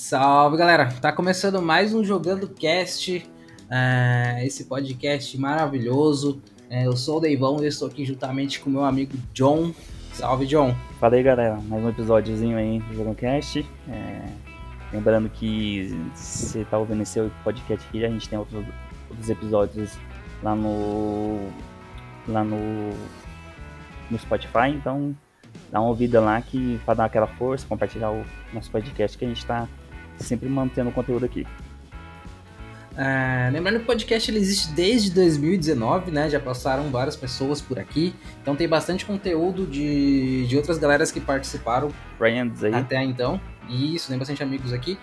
Salve galera, tá começando mais um Jogando Cast, é, esse podcast maravilhoso. É, eu sou o Deivão e estou aqui juntamente com meu amigo John. Salve John. Fala aí galera, mais um episódiozinho aí do Jogando Cast. É, lembrando que você tá ouvindo esse podcast aqui, a gente tem outros, outros episódios lá no. lá no. no Spotify, então dá uma ouvida lá que para dar aquela força, compartilhar o nosso podcast que a gente tá sempre mantendo o conteúdo aqui. É, lembrando que o podcast ele existe desde 2019, né? Já passaram várias pessoas por aqui. Então tem bastante conteúdo de, de outras galeras que participaram Friends aí. até então. Isso, tem bastante amigos aqui.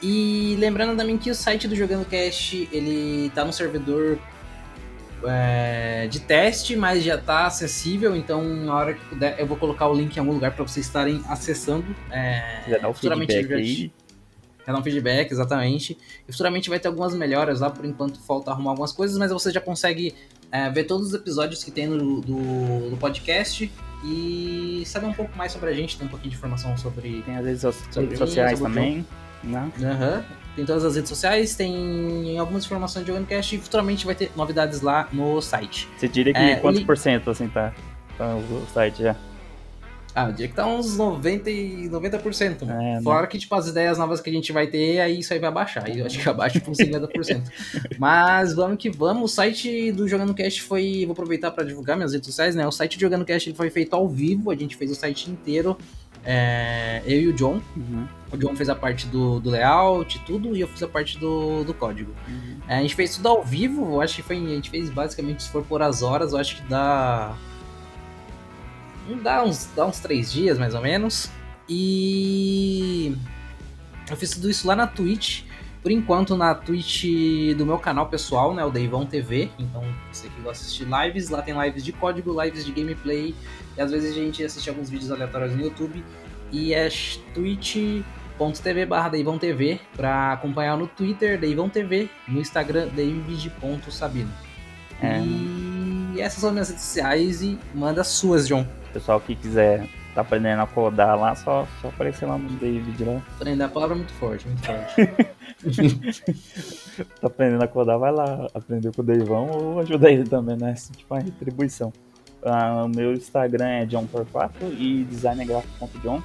E lembrando também que o site do Jogando Cast, ele tá no servidor é, de teste, mas já tá acessível, então na hora que puder eu vou colocar o link em algum lugar para vocês estarem acessando. É, Já dá o feedback aí. Já dá um feedback, exatamente. E futuramente vai ter algumas melhoras lá, por enquanto falta arrumar algumas coisas, mas você já consegue é, ver todos os episódios que tem no, do, do podcast e saber um pouco mais sobre a gente, ter um pouquinho de informação sobre. Tem as redes, so- Sobre redes mim, sociais o também. Né? Aham. Tem todas as redes sociais, tem algumas informações de Jogando Cast e futuramente vai ter novidades lá no site. Você diria que É, quantos ele- por cento assim tá, tá o site já? Ah, eu diria que tá uns 90%, e 90%. mano. É, né? Fora que, tipo, as ideias novas que a gente vai ter, aí isso aí vai baixar. Eu acho que abaixa por uns 50%. Mas vamos que vamos. O site do Jogando Cast foi. Vou aproveitar para divulgar minhas redes sociais, né? O site do Jogando Cast ele foi feito ao vivo. A gente fez o site inteiro. é, eu e o John. Uhum. O John fez a parte do, do layout e tudo, e eu fiz a parte do, do código. É, a gente fez tudo ao vivo, eu acho que foi. A gente fez basicamente, se for por as horas, eu acho que dá. Dá uns, dá uns três dias mais ou menos. E. Eu fiz tudo isso lá na Twitch. Por enquanto, na Twitch do meu canal pessoal, né? O Deivão TV. Então, você que gosta de assistir lives, lá tem lives de código, lives de gameplay. E às vezes a gente assiste alguns vídeos aleatórios no YouTube. E é twitch.tv barra Deivão TV pra acompanhar no Twitter, Deivão TV, no Instagram, david.sabino. É. E essas são minhas redes sociais e manda as suas, John. Pessoal que quiser tá aprendendo a codar lá, só, só aparecer lá no David lá. Aprender a palavra é muito forte, muito forte. Tá aprendendo a codar, vai lá aprender com o Deivão ou ajuda ele também, né? Assim, Tipo, a retribuição. Ah, o meu Instagram é johnpor4 e designergráfico.john.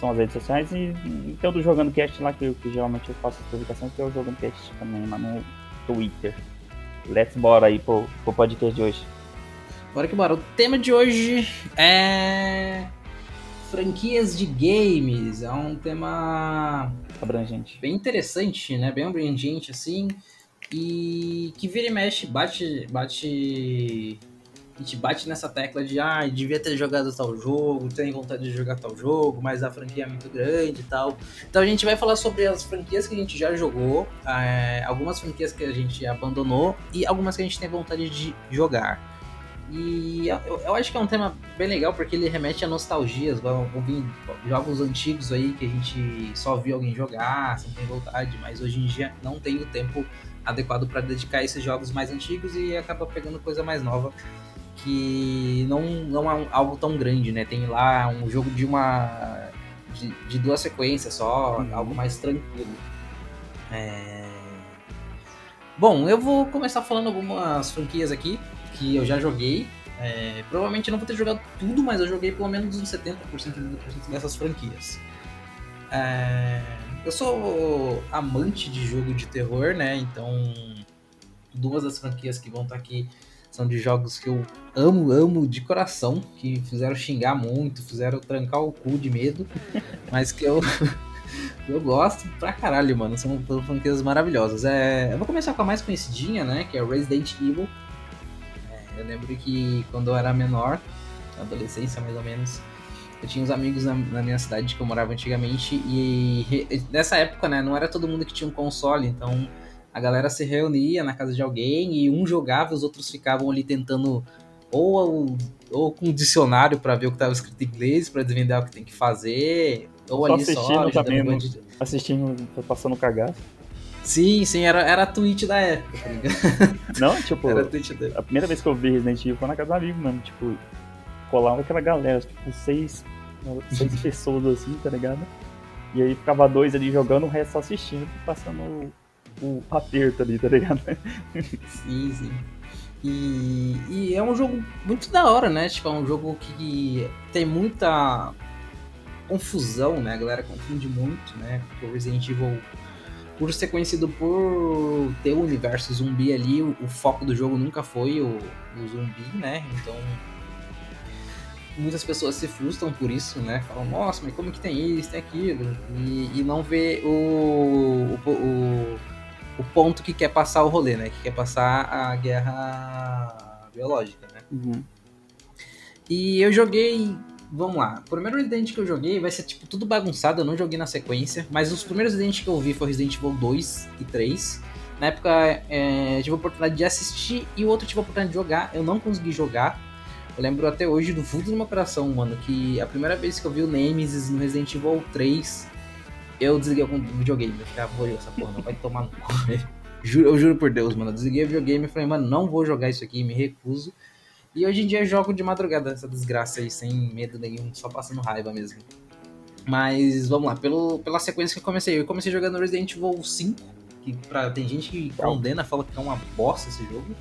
São as redes sociais e, e tem o do Jogando Cast lá, que, que geralmente eu faço as publicações, que é o Jogando Cast também lá no Twitter. Let's bora aí pro, pro podcast de hoje. Bora que bora. O tema de hoje é. Franquias de games. É um tema Abrangente. bem interessante, né? Bem abrangente, assim. E que vira e mexe, bate. bate. A gente bate nessa tecla de ah, devia ter jogado tal jogo, tem vontade de jogar tal jogo, mas a franquia é muito grande e tal. Então a gente vai falar sobre as franquias que a gente já jogou, é, algumas franquias que a gente abandonou e algumas que a gente tem vontade de jogar. E eu, eu acho que é um tema bem legal porque ele remete a nostalgias, ouvir jogos antigos aí que a gente só viu alguém jogar, sem ter vontade, mas hoje em dia não tem o tempo adequado para dedicar a esses jogos mais antigos e acaba pegando coisa mais nova que não, não é um- algo tão grande, né? Tem lá um jogo de uma. de, de duas sequências só, Uhum. algo mais tranquilo. É... Bom, eu vou começar falando algumas franquias aqui que eu já joguei. É, provavelmente não vou ter jogado tudo, mas eu joguei pelo menos uns 70% 80% dessas franquias. É, eu sou amante de jogo de terror, né? Então, duas das franquias que vão estar aqui são de jogos que eu amo, amo de coração, que fizeram xingar muito, fizeram trancar o cu de medo, mas que eu eu gosto pra caralho, mano. São franquias maravilhosas. É, eu vou começar com a mais conhecidinha, né? Que é Resident Evil. Eu lembro que quando eu era menor, na adolescência mais ou menos, eu tinha uns amigos na, na minha cidade que eu morava antigamente e, nessa época, né, não era todo mundo que tinha um console, então a galera se reunia na casa de alguém e um jogava, os outros ficavam ali tentando ou, ou com um dicionário pra ver o que tava escrito em inglês, pra desvendar o que tem que fazer, ou Só ali só, assistindo não- bandido. Assistindo, passando cagaço. Sim, sim, era, era a tweet da época, tá ligado? Não, tipo, Era a tweet da a primeira vez que eu vi Resident Evil foi na casa do amigo mesmo, tipo, colava aquela galera, tipo, seis, seis pessoas assim, tá ligado? E aí ficava dois ali jogando, o resto só assistindo, passando o, o aperto ali, tá ligado? sim, sim. E, e, é um jogo muito da hora, né? Tipo, é um jogo que tem muita confusão, né? A galera confunde muito, né? Porque o Resident Evil, por ser conhecido por ter o universo zumbi ali, o, o foco do jogo nunca foi o, o, zumbi, né? Então, muitas pessoas se frustram por isso, né? Falam, nossa, mas como que tem isso, tem aquilo? E, e não vê o, o, o, ponto que quer passar o rolê, né? Que quer passar a guerra biológica, né? Uhum. E eu joguei vamos lá. O primeiro Resident que eu joguei vai ser tipo tudo bagunçado, eu não joguei na sequência, mas os primeiros Resident que eu vi foi Resident Evil 2 e 3. Na época é, tive a oportunidade de assistir e o outro tive a oportunidade de jogar, eu não consegui jogar. Eu lembro até hoje do fundo do meu coração, mano, que a primeira vez que eu vi o Nemesis no Resident Evil 3, eu desliguei o videogame. Eu ficava, vou essa porra, não vai tomar no cu. eu juro por Deus, mano. Eu desliguei o videogame e falei, mano, não vou jogar isso aqui, me recuso. E hoje em dia eu jogo de madrugada essa desgraça aí, sem medo nenhum, só passando raiva mesmo. Mas vamos lá, pelo, pela sequência que eu comecei. Eu comecei jogando Resident Evil 5, que pra, tem gente que condena, fala que é uma bosta esse jogo.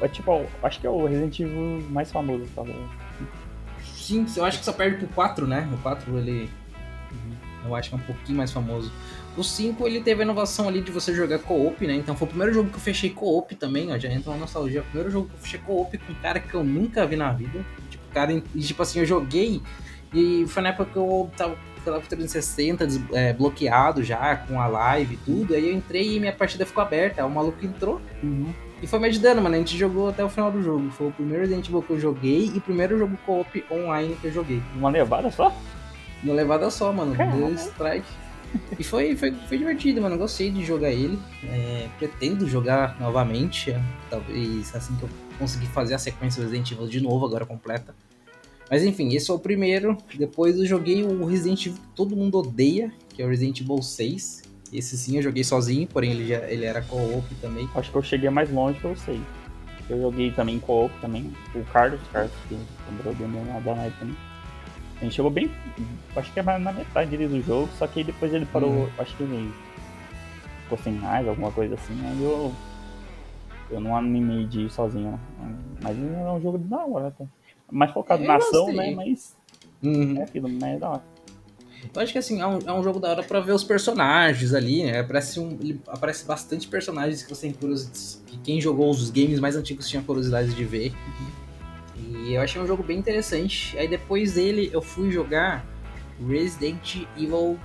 É tipo, acho que é o Resident Evil mais famoso, tá? Sim, eu acho que só perde pro 4, né? O 4 ele. Uhum. Eu acho que é um pouquinho mais famoso. O 5 ele teve a inovação ali de você jogar co-op, né? Então foi o primeiro jogo que eu fechei co-op também, ó. Já entra uma nostalgia. O primeiro jogo que eu fechei co-op com um cara que eu nunca vi na vida. Tipo, cara, e, tipo assim, eu joguei e foi na época que eu tava com o 360 é, bloqueado já, com a live e tudo. Aí eu entrei e minha partida ficou aberta. O maluco entrou. Uhum. E foi me ajudando, mano. A gente jogou até o final do jogo. Foi o primeiro Resident Evil que eu joguei e o primeiro jogo co-op online que eu joguei. Uma levada só? Uma levada só, mano. Dois strike. E foi, foi, foi divertido, mano. Gostei de jogar ele. É, pretendo jogar novamente. Talvez assim que eu conseguir fazer a sequência Resident Evil de novo, agora completa. Mas enfim, esse é o primeiro. Depois eu joguei o Resident Evil que todo mundo odeia, que é o Resident Evil 6. Esse sim eu joguei sozinho, porém ele, já, ele era co-op também. Acho que eu cheguei mais longe que eu sei. Eu joguei também co-op também. O Carlos, Carlos que comprou bem da night também. A gente chegou bem. Acho que é na metade ali do jogo, só que depois ele parou. Uhum. Acho que ele ficou sem mais, alguma coisa assim. Aí eu. Eu não animei de ir sozinho. Mas é um jogo da hora, até. Mais focado na ação, né? Mas. Uhum. É aquilo, mas é da hora. Eu acho que assim, é um, é um jogo da hora pra ver os personagens ali, né? Aparece, um, ele, aparece bastante personagens que você tem curiosidade. Que quem jogou os games mais antigos tinha curiosidade de ver. Uhum. E eu achei um jogo bem interessante. Aí depois dele eu fui jogar Resident Evil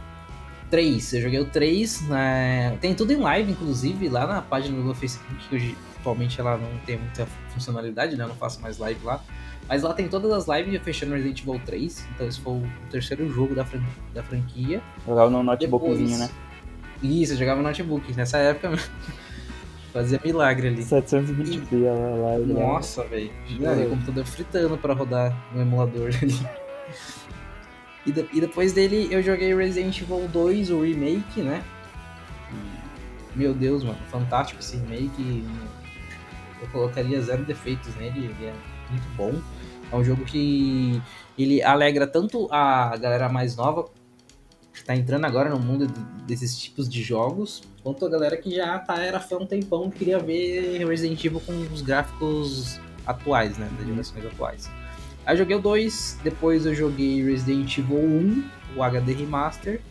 3. Eu joguei o 3, né? tem tudo em live, inclusive, lá na página do meu Facebook, que hoje atualmente ela não tem muita funcionalidade, né? Eu não faço mais live lá. Mas lá tem todas as lives fechando Resident Evil 3. Então esse foi o terceiro jogo da, fran da franquia. Jogava no notebookzinho, né? Isso, eu jogava no notebook. Nessa época Fazia milagre ali. 720p a live. Nossa, velho. O computador fritando pra rodar no emulador ali. E, de, e, depois dele eu joguei Resident Evil 2, o remake, né? Meu Deus, mano, fantástico esse remake. Eu colocaria zero defeitos nele, ele é muito bom. É um jogo que ele alegra tanto a galera mais nova que tá entrando agora no mundo desses tipos de jogos, quanto a galera que já tá, era fã um tempão queria ver Resident Evil com os gráficos atuais, né? Das gerações atuais. Aí eu joguei o 2, depois eu joguei Resident Evil 1, o HD Remaster.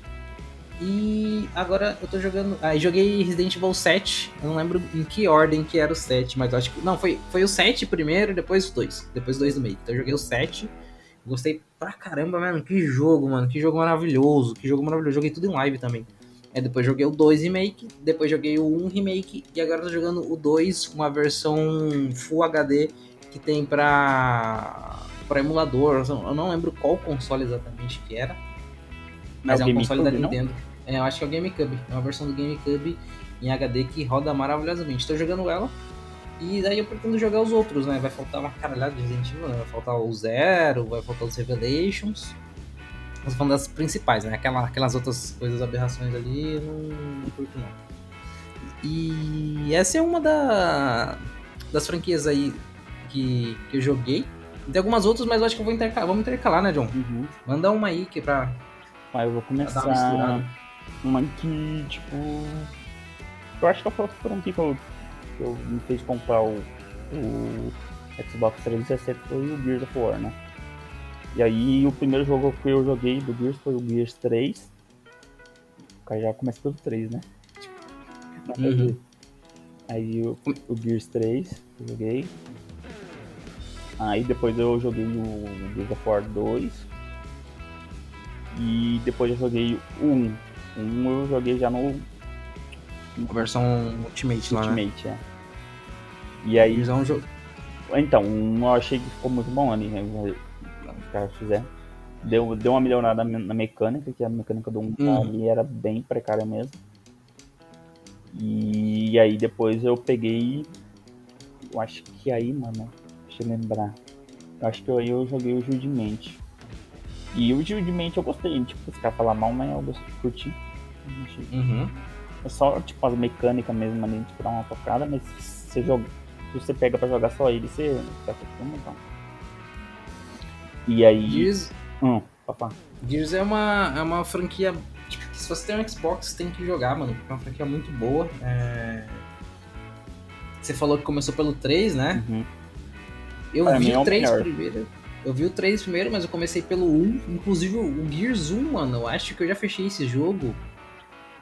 E agora eu tô jogando. Aí ah, joguei Resident Evil 7. Eu não lembro em que ordem que era o 7, mas eu acho que. Não, foi, foi o 7 primeiro, depois o 2. Depois o 2 do meio. Então eu joguei o 7. Gostei pra caramba, mano. Que jogo, mano. Que jogo maravilhoso. Que jogo maravilhoso. Joguei tudo em live também. Aí depois joguei o 2 Remake, depois joguei o 1 Remake e agora tô jogando o 2, uma versão Full HD que tem pra, pra emulador. Eu não lembro qual console exatamente que era. Mas é, é um console da Nintendo. É, eu acho que é o GameCube. É uma versão do GameCube em HD que roda maravilhosamente. Tô jogando ela. E daí eu pretendo jogar os outros, né? Vai faltar uma caralhada de Resident Evil, né? Vai faltar o Zero, vai faltar os Revelations. Mas falando das principais, né? Aquela, aquelas outras coisas, aberrações ali, não, não curto não. E essa é uma da, das franquias aí que, que eu joguei. Tem algumas outras, mas eu acho que eu vou intercalar. Vamos intercalar, né, John? Uhum. Manda uma aí que é pra, Mas eu vou começar uma que, tipo. Eu acho que foi por um que eu, que eu me fez comprar o, o Xbox 360 foi o Gears of War, né? E aí o primeiro jogo que eu joguei do Gears foi o Gears 3. O cara já começa pelo 3, né? Uhum. Aí o, o Gears 3 eu joguei. Aí depois eu joguei o Gears of War 2. E depois eu joguei o 1. O 1 eu joguei já no. Versão Ultimate, lá. Né? Ultimate, né? é. E aí. Um jogo. Então, eu achei que ficou muito bom ali, né? Os caras fizeram. Deu, deu uma melhorada na mecânica, que a mecânica do 1 hum. ali era bem precária mesmo. E aí depois eu peguei. Eu acho que aí, mano. Deixa eu lembrar. Eu acho que aí eu joguei o Judimente. E o Judimente eu gostei. Tipo, os caras falam mal, mas eu gostei, curti. Uhum. É só, tipo, as mecânicas mesmo ali, tipo, dar uma tocada, mas se você, joga, se você pega pra jogar só ele, você fica acostuma, então. E aí. Gears... Hum, papá. Gears é uma, é uma franquia Tipo, se você tem um Xbox, tem que jogar, mano, porque é uma franquia muito boa. É... Você falou que começou pelo 3, né? Uhum. Eu Para vi é o 3 primeiro. Eu vi o 3 primeiro, mas eu comecei pelo 1. Inclusive o Gears 1, mano, eu acho que eu já fechei esse jogo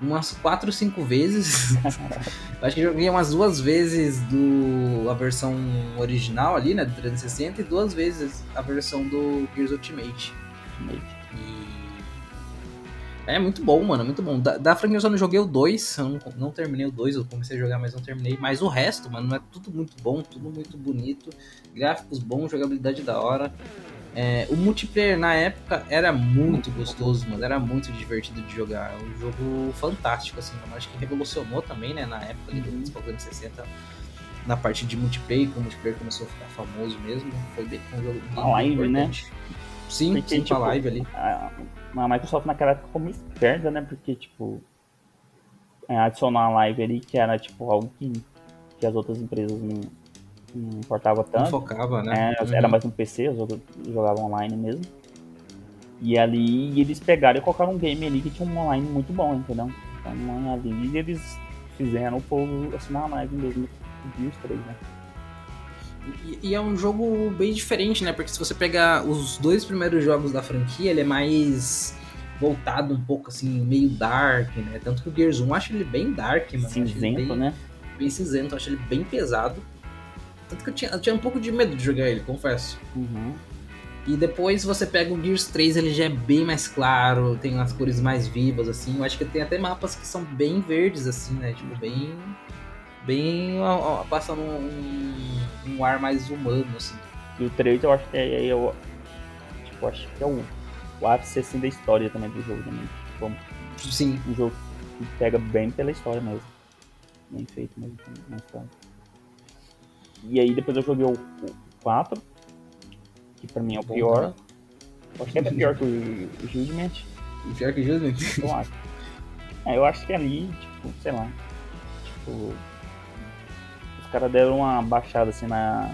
umas 4 ou 5 vezes. acho que joguei umas duas vezes do a versão original ali, né, do 360 e duas vezes a versão do Gears Ultimate. Ultimate. É muito bom, mano, muito bom. Da, da franquia eu só não joguei o 2, eu não, não, terminei o 2, eu comecei a jogar, mas não terminei. Mas o resto, mano, é tudo muito bom, tudo muito bonito, gráficos bons, jogabilidade da hora. É, o multiplayer na época era muito gostoso, mano, era muito divertido de jogar. É um jogo fantástico, assim, mano. Acho que revolucionou também, né, na época ali do Xbox 360 na parte de multiplayer, que o multiplayer começou a ficar famoso mesmo. Foi bem um jogo bem live, né? Sim, Porque, sim, tipo, live ali. A, a Microsoft naquela época ficou muito esperta, né? Porque, tipo, é, adicionar uma live ali que era, tipo, algo que, que as outras empresas não, não importava tanto. Não focava, né? É, uhum. Era mais no PC, os outros jogavam online mesmo. E ali eles pegaram e colocaram um game ali que tinha um online muito bom, entendeu? Então ali eles fizeram o povo assinar a live mesmo, os três, né? E, e, é um jogo bem diferente, né? Porque se você pegar os dois primeiros jogos da franquia, ele é mais voltado um pouco assim, meio dark, né? Tanto que o Gears 1 eu acho ele bem dark, mano. Cinzento, bem, né? Bem cinzento, eu acho ele bem pesado. Tanto que eu tinha, eu tinha um pouco de medo de jogar ele, confesso. Uhum. E depois você pega o Gears 3, ele já é bem mais claro, tem as cores mais vivas, assim. Eu acho que tem até mapas que são bem verdes, assim, né? Tipo, bem bem ó, passando um, um, ar mais humano, assim. E o 3 eu acho que é, eu, tipo, acho que é o, o ápice assim, da história também do jogo também. Tipo, Sim. Um jogo que pega bem pela história mesmo. Bem feito mesmo na história. E aí depois eu joguei o, o 4, que pra mim é o Bom, pior. Né? Acho que é pior que o, Judgment. Pior que o Judgment? Eu acho. É, eu acho que ali, tipo, sei lá. Tipo, caras deram uma baixada assim na.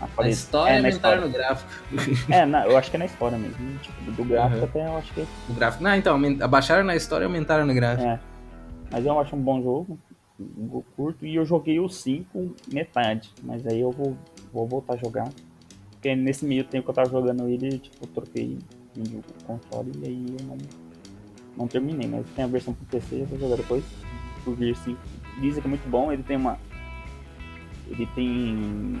Na, na história é, na história. no gráfico. É, na, eu acho que é na história mesmo. Tipo, do gráfico uhum. até eu acho que. O gráfico. Não, então, abaixaram na história e aumentaram no gráfico. É. Mas eu acho um bom jogo. Um curto. E eu joguei o 5 metade. Mas aí eu vou, vou voltar a jogar. Porque nesse meio tempo que eu tava jogando ele, tipo, eu troquei o console e aí eu não, não terminei. Mas tem a versão pro PC, eu vou jogar depois. O Gear 5 dizem que é muito bom, ele tem uma ele tem.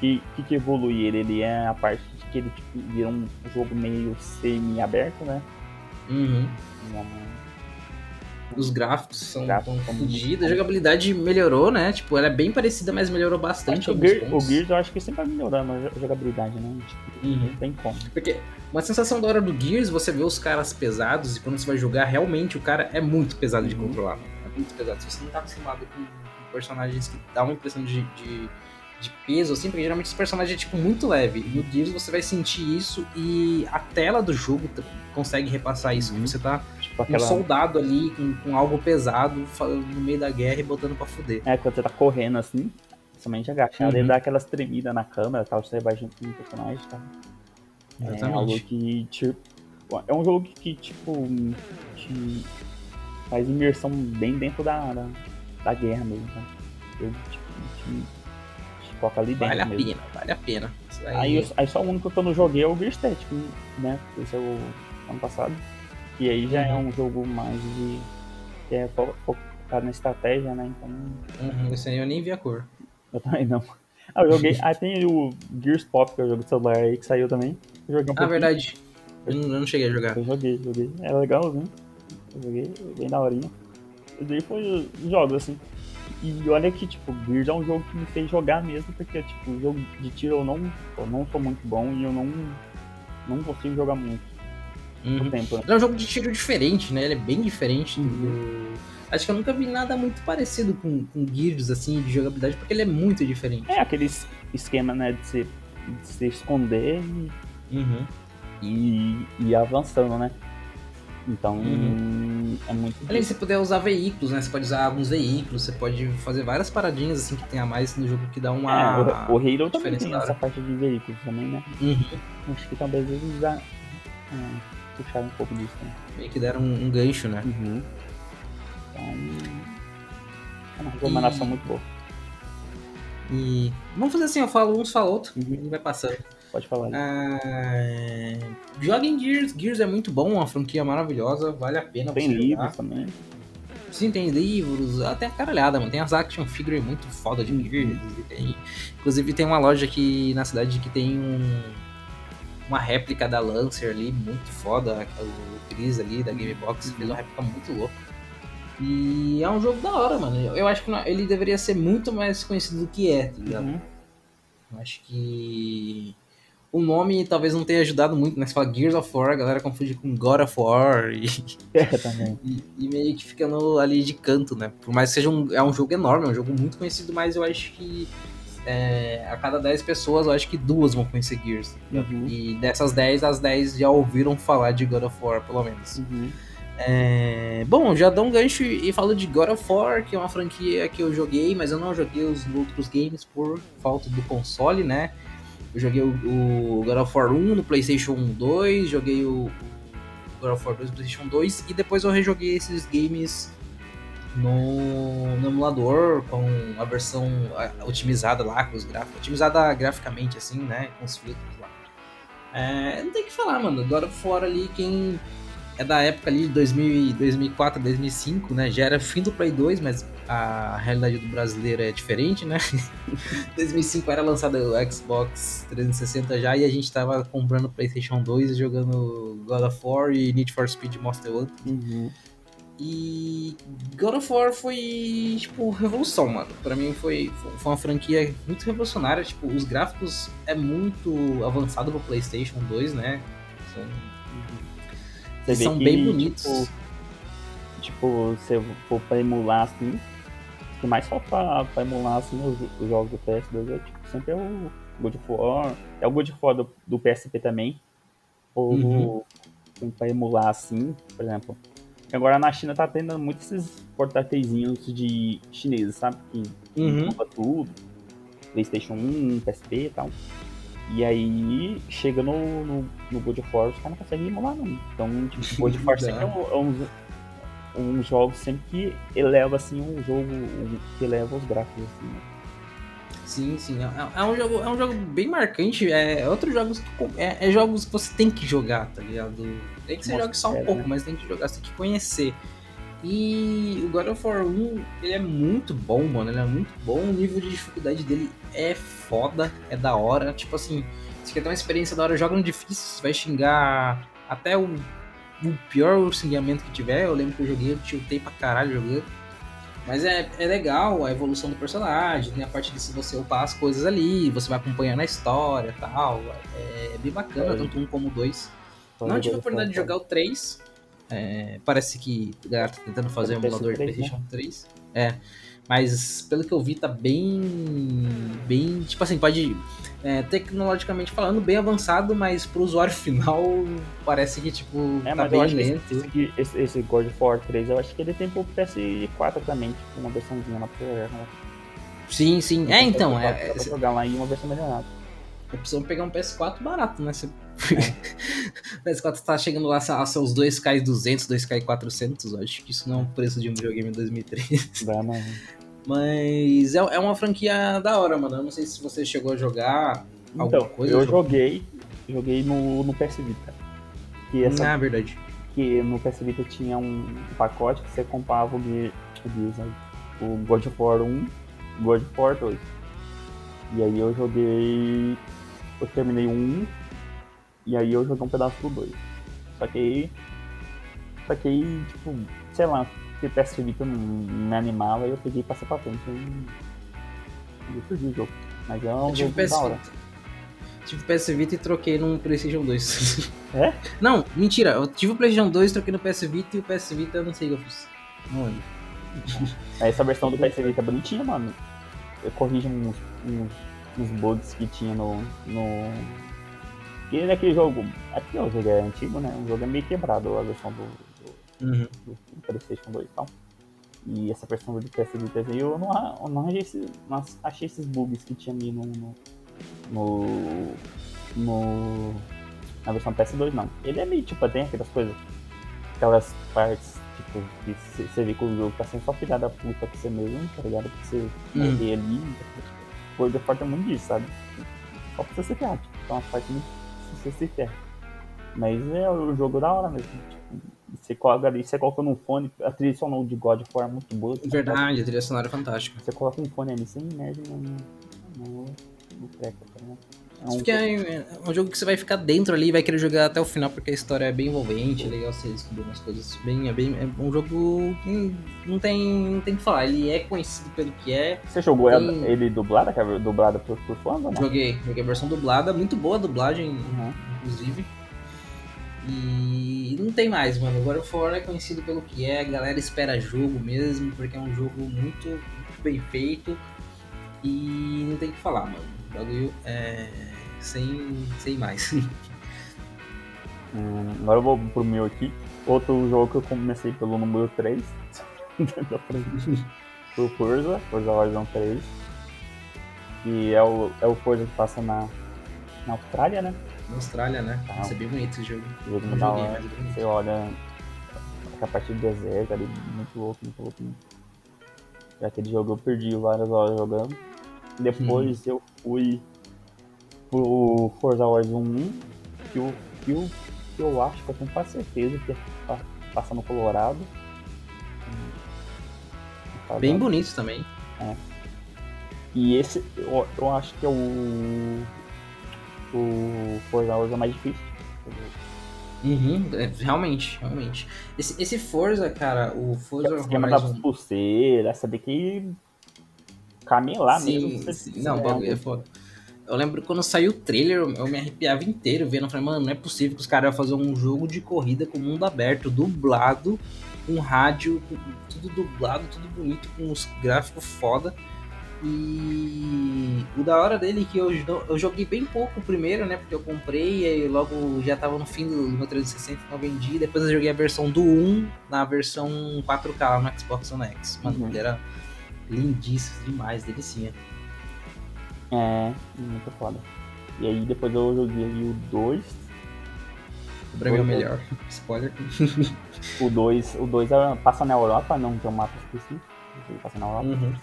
que, que evolui ele? Ele é a parte de que ele tipo, vira um jogo meio semi-aberto, né? Uhum. Os gráficos são, gráficos fodidos, a jogabilidade melhorou, né? Tipo, ela é bem parecida, mas melhorou bastante. O, Gear, o Gears eu acho que sempre vai melhorando a jogabilidade, né? Tipo, uhum. Não tem como. Porque uma sensação da hora do Gears, você vê os caras pesados e quando você vai jogar, realmente o cara é muito pesado de uhum. controlar. É muito pesado. Se você não tá acostumado com personagens que dá uma impressão de, de, de, peso, assim, porque geralmente esse personagem é, tipo, muito leve. E no Gears você vai sentir isso e a tela do jogo consegue repassar isso. Uhum. Você tá aquela... um soldado ali com, com, algo pesado no meio da guerra e botando pra fuder. É, quando você tá correndo assim, somente agachado, uhum. ele dá aquelas tremidas na câmera tal, você vai junto com o personagem, tá? É Exatamente. algo que te, é um jogo que, tipo, te faz imersão bem dentro da, da, da guerra mesmo, tá? Eu, tipo, te, te coloca ali dentro Vale a mesmo. pena, vale a pena. Aí, Aí, aí só o único que eu não joguei é o Gear Static, né? Esse é o ano passado. E aí já é um jogo mais de. que é fo- focado na estratégia, né? Então. Uhum, esse aí eu nem vi a cor. Eu também não. Ah, eu joguei. ah, tem o Gears Pop, que é o jogo de celular aí que saiu também. Eu joguei um Ah, verdade. Eu não, eu não cheguei a jogar. Eu joguei, joguei. Era legalzinho. Eu joguei, bem daorinha. E daí foi os jogos, assim. E olha que, tipo, Gears é um jogo que me fez jogar mesmo, porque, tipo, jogo de tiro eu não, eu não sou muito bom e eu não, não consigo jogar muito Uhum. tempo. né? Ele é um jogo de tiro diferente, né? Ele é bem diferente Uhum. Acho que eu nunca vi nada muito parecido com, com Gears, assim, de jogabilidade, porque ele é muito diferente. É aquele es- esquema, né, de se, de se esconder e, Uhum. e, e ir avançando, né? Então, Uhum. é muito... Além de você poder usar veículos, né? Você pode usar alguns veículos, você pode fazer várias paradinhas, assim, que tem a mais no jogo que dá uma... É, o, o Halo também tem essa parte de veículos também, né? Uhum. Acho que talvez eles já é, puxaram um pouco disso, né? Meio que deram um, um gancho, né? Uhum. Então, é uma recomendação E- muito boa. E vamos fazer assim, eu falo uns, falo outro, Uhum. e vai passando. Pode falar. Ah, joga em Gears, Gears é muito bom, uma franquia maravilhosa, vale a pena Tem livros também. Sim, tem livros, até a caralhada, mano. Tem as action figure muito foda de Uhum. Gears. tem- inclusive tem uma loja aqui na cidade que tem um, uma réplica da Lancer ali, muito foda. O Chris ali da Gamebox fez uma réplica muito louca. E é um jogo da hora, mano. Eu acho que não- ele deveria ser muito mais conhecido do que é, tá ligado? Uhum. Acho que o nome talvez não tenha ajudado muito, né? Você fala Gears of War, a galera confunde com God of War e, É, também. e, e meio que fica no- ali de canto, né? Por mais que seja um, é um jogo enorme, é um jogo muito conhecido, mas eu acho que é, a cada 10 pessoas, eu acho que duas vão conhecer Gears. ligado? Uhum. E dessas 10, as 10 já ouviram falar de God of War, pelo menos. Uhum. É, bom, já dou um gancho e falo de God of War, que é uma franquia que eu joguei, mas eu não joguei os outros games por falta do console, né? Eu joguei o, o God of War 1 no PlayStation 2, joguei o, o God of War 2 no PlayStation 2 e depois eu rejoguei esses games no, no emulador com a versão otimizada lá, com os gráficos, otimizada graficamente assim, né? Com os filtros lá. É, não tem o que falar, mano. Of War ali, quem é da época ali de 2000, e 2004, 2005, né? Já era fim do Play 2, mas a realidade do brasileiro é diferente, né? 2005 era lançado o Xbox 360 já e a gente tava comprando PlayStation 2 e jogando God of War e Need for Speed Monster Hunter. Uhum. E God of War foi, tipo, revolução, mano. Pra mim foi, foi uma franquia muito revolucionária. Tipo, os gráficos é muito avançado pro PlayStation 2, né? São Você são que, bem bonitos. Tipo, tipo, se eu for pra emular assim, o que mais falta pra, pra emular assim, os, os jogos do PS2 é tipo, sempre é o God of War. É o God of War do, do PSP também. Ou Uhum. um pra emular assim, por exemplo. Agora na China tá tendo muitos esses portáteis de chineses, sabe? Que Uhum. emula tudo. Playstation 1, PSP e tal. E aí, chega no, no, no God of War, os caras não conseguem emular, não. Então, tipo, God of War sempre é um, é um, um jogo sempre que eleva, assim, um jogo um- que eleva os gráficos, assim. né? Sim, sim. É, é um jogo, é um jogo bem marcante. É outros jogos que, é, é jogos que você tem que jogar, tá ligado? Tem que você jogue só um espera, pouco, né? mas tem que jogar, você tem que conhecer. E o God of War 1, ele é muito bom, mano. Ele é muito bom. O nível de dificuldade dele é foda, é da hora. Tipo assim, se quer ter uma experiência da hora, joga no difícil, você vai xingar até o, o pior xingamento que tiver. Eu lembro que eu joguei, eu tiltei pra caralho jogando. Mas é, é legal a evolução do personagem, tem a parte de se você upar as coisas ali, você vai acompanhando a história e tal. É, bem bacana, É. tanto um como o dois. Só Não tive a oportunidade de jogar o 3. É, parece que a galera tá tentando fazer um PS3, emulador de né? PlayStation 3. É. Mas pelo que eu vi, tá bem. Bem. Tipo assim, pode. é, tecnologicamente falando, bem avançado, mas pro usuário final parece que, tipo, É, tá mas eu bem lento. esse, esse, esse God of War 3, eu acho que ele tem pro PS4 também, tipo, uma versãozinha lá pra jogar. né? Sim, sim. É, então, Dá pra- é, dá pra jogar lá em uma versão melhorada. é, precisamos pegar um PS4 barato, né? Você PS4 tá chegando lá a seus 2K 200, 2K 400, acho que isso não é um preço de um videogame em 2003. Dá, não. Mas é, é uma franquia da hora, mano. Eu não sei se você chegou a jogar alguma Então, coisa. eu joguei, joguei no, no PS Vita. Que essa Ah, verdade. que no PS Vita tinha um pacote que você comprava o, Gears, né? o God of War 1 e God of War 2. E aí eu joguei. Eu terminei o 1 e aí eu joguei um pedaço do 2. Só que aí. Só que aí, tipo, sei lá, porque o PS Vita não me animava e eu peguei e passei pra frente. E eu perdi o jogo. Mas é um Eu jogo PS da hora. Tive PS Vita e troquei num PlayStation 2. É? Não, mentira. Eu tive o PlayStation 2, troquei no PS Vita e o PS Vita eu não sei o que eu fiz. Não lembro. Essa versão do PS Vita é bonitinha, mano. Eu corrijo uns, uns, uns bugs que tinha no. no... E naquele jogo. É porque o jogo é antigo, né? O jogo é meio quebrado, a versão do, Uhum. do PlayStation 2 e tal. E essa versão do PS Vita aí, eu não, eu não, achei, esse- não achei esses bugs que tinha ali no. no, no, no- na versão PS2, não. Ele é meio tipo, tem aquelas coisas. Aquelas partes, tipo, que você vê que o jogo tá sendo só filha da puta pra você mesmo, tá ligado? Pra você Hum. morrer ali. Coisa forte é muito disso, sabe? Só pra você se ferrar. Tipo, são umas partes muito pra você se ferra. Mas é o jogo da hora mesmo. Tipo, você coloca ali, você coloca num fone, a trilha sonora de God of War é muito boa. você Verdade, a trilha sonora é fantástica. você coloca um fone ali sem merda no, no, no, treco, tá ligado? É um Porque é é um jogo que você vai ficar dentro ali e vai querer jogar até o final, porque a história é bem envolvente, é legal você descobrir umas coisas bem. É, bem, é um jogo que não tem, não tem o que falar. Ele é conhecido pelo que é. Você jogou Tem- ele dublada, dublada por, por fãs ou não? Joguei, joguei a versão dublada, muito boa a dublagem, Uhum. inclusive. E não tem mais, mano. God of War é conhecido pelo que é, a galera espera jogo mesmo, porque é um jogo muito, muito bem feito. E não tem o que falar, mano. O bagulho é. Sem, sem mais. Hum, agora eu vou pro meu aqui. Outro jogo que eu comecei pelo número 3. Foi o Forza, Forza Horizon 3. Que é o, é o Forza que passa na, na Austrália, né? Na Austrália, né? Tá. Nossa, é bem bonito esse jogo. Jogo Não joguei, mas é bonito. Você olha a parte do deserto ali, muito louco, muito louco. E aquele jogo eu perdi várias horas jogando. Depois eu fui pro Forza Horizon 1, que eu, que eu, que eu acho que eu tenho quase certeza que é pa- passa no Colorado. Hum, Bem bonito também. E esse eu, eu acho que é o. O Forza Horizon mais difícil. Uhum, é, realmente, realmente. Esse, esse Forza, cara, o Forza O esquema Horizon... pulseiras, saber que camelar Sim, mesmo. você- sim. Não, o bagulho é foda. Eu lembro quando saiu o trailer, eu me arrepiava inteiro vendo. Eu falei, mano, não é possível que os caras iam fazer um jogo de corrida com mundo aberto, dublado, com rádio, com tudo dublado, tudo bonito, com os gráficos foda. E o da hora dele é que eu, eu joguei bem pouco o primeiro, né? Porque eu comprei e logo já tava no fim do meu 360 que eu vendi. Depois eu joguei a versão do 1 na versão 4K lá no Xbox One X. Mano, Uhum. ele era lindíssimo demais, delicinha. É, muito foda. E aí depois eu joguei o 2. Pra mim é o Foi, melhor. Spoiler. O 2 o dois é- passa na Europa, não tem um mapa específico. Ele passa na Europa. Uhum.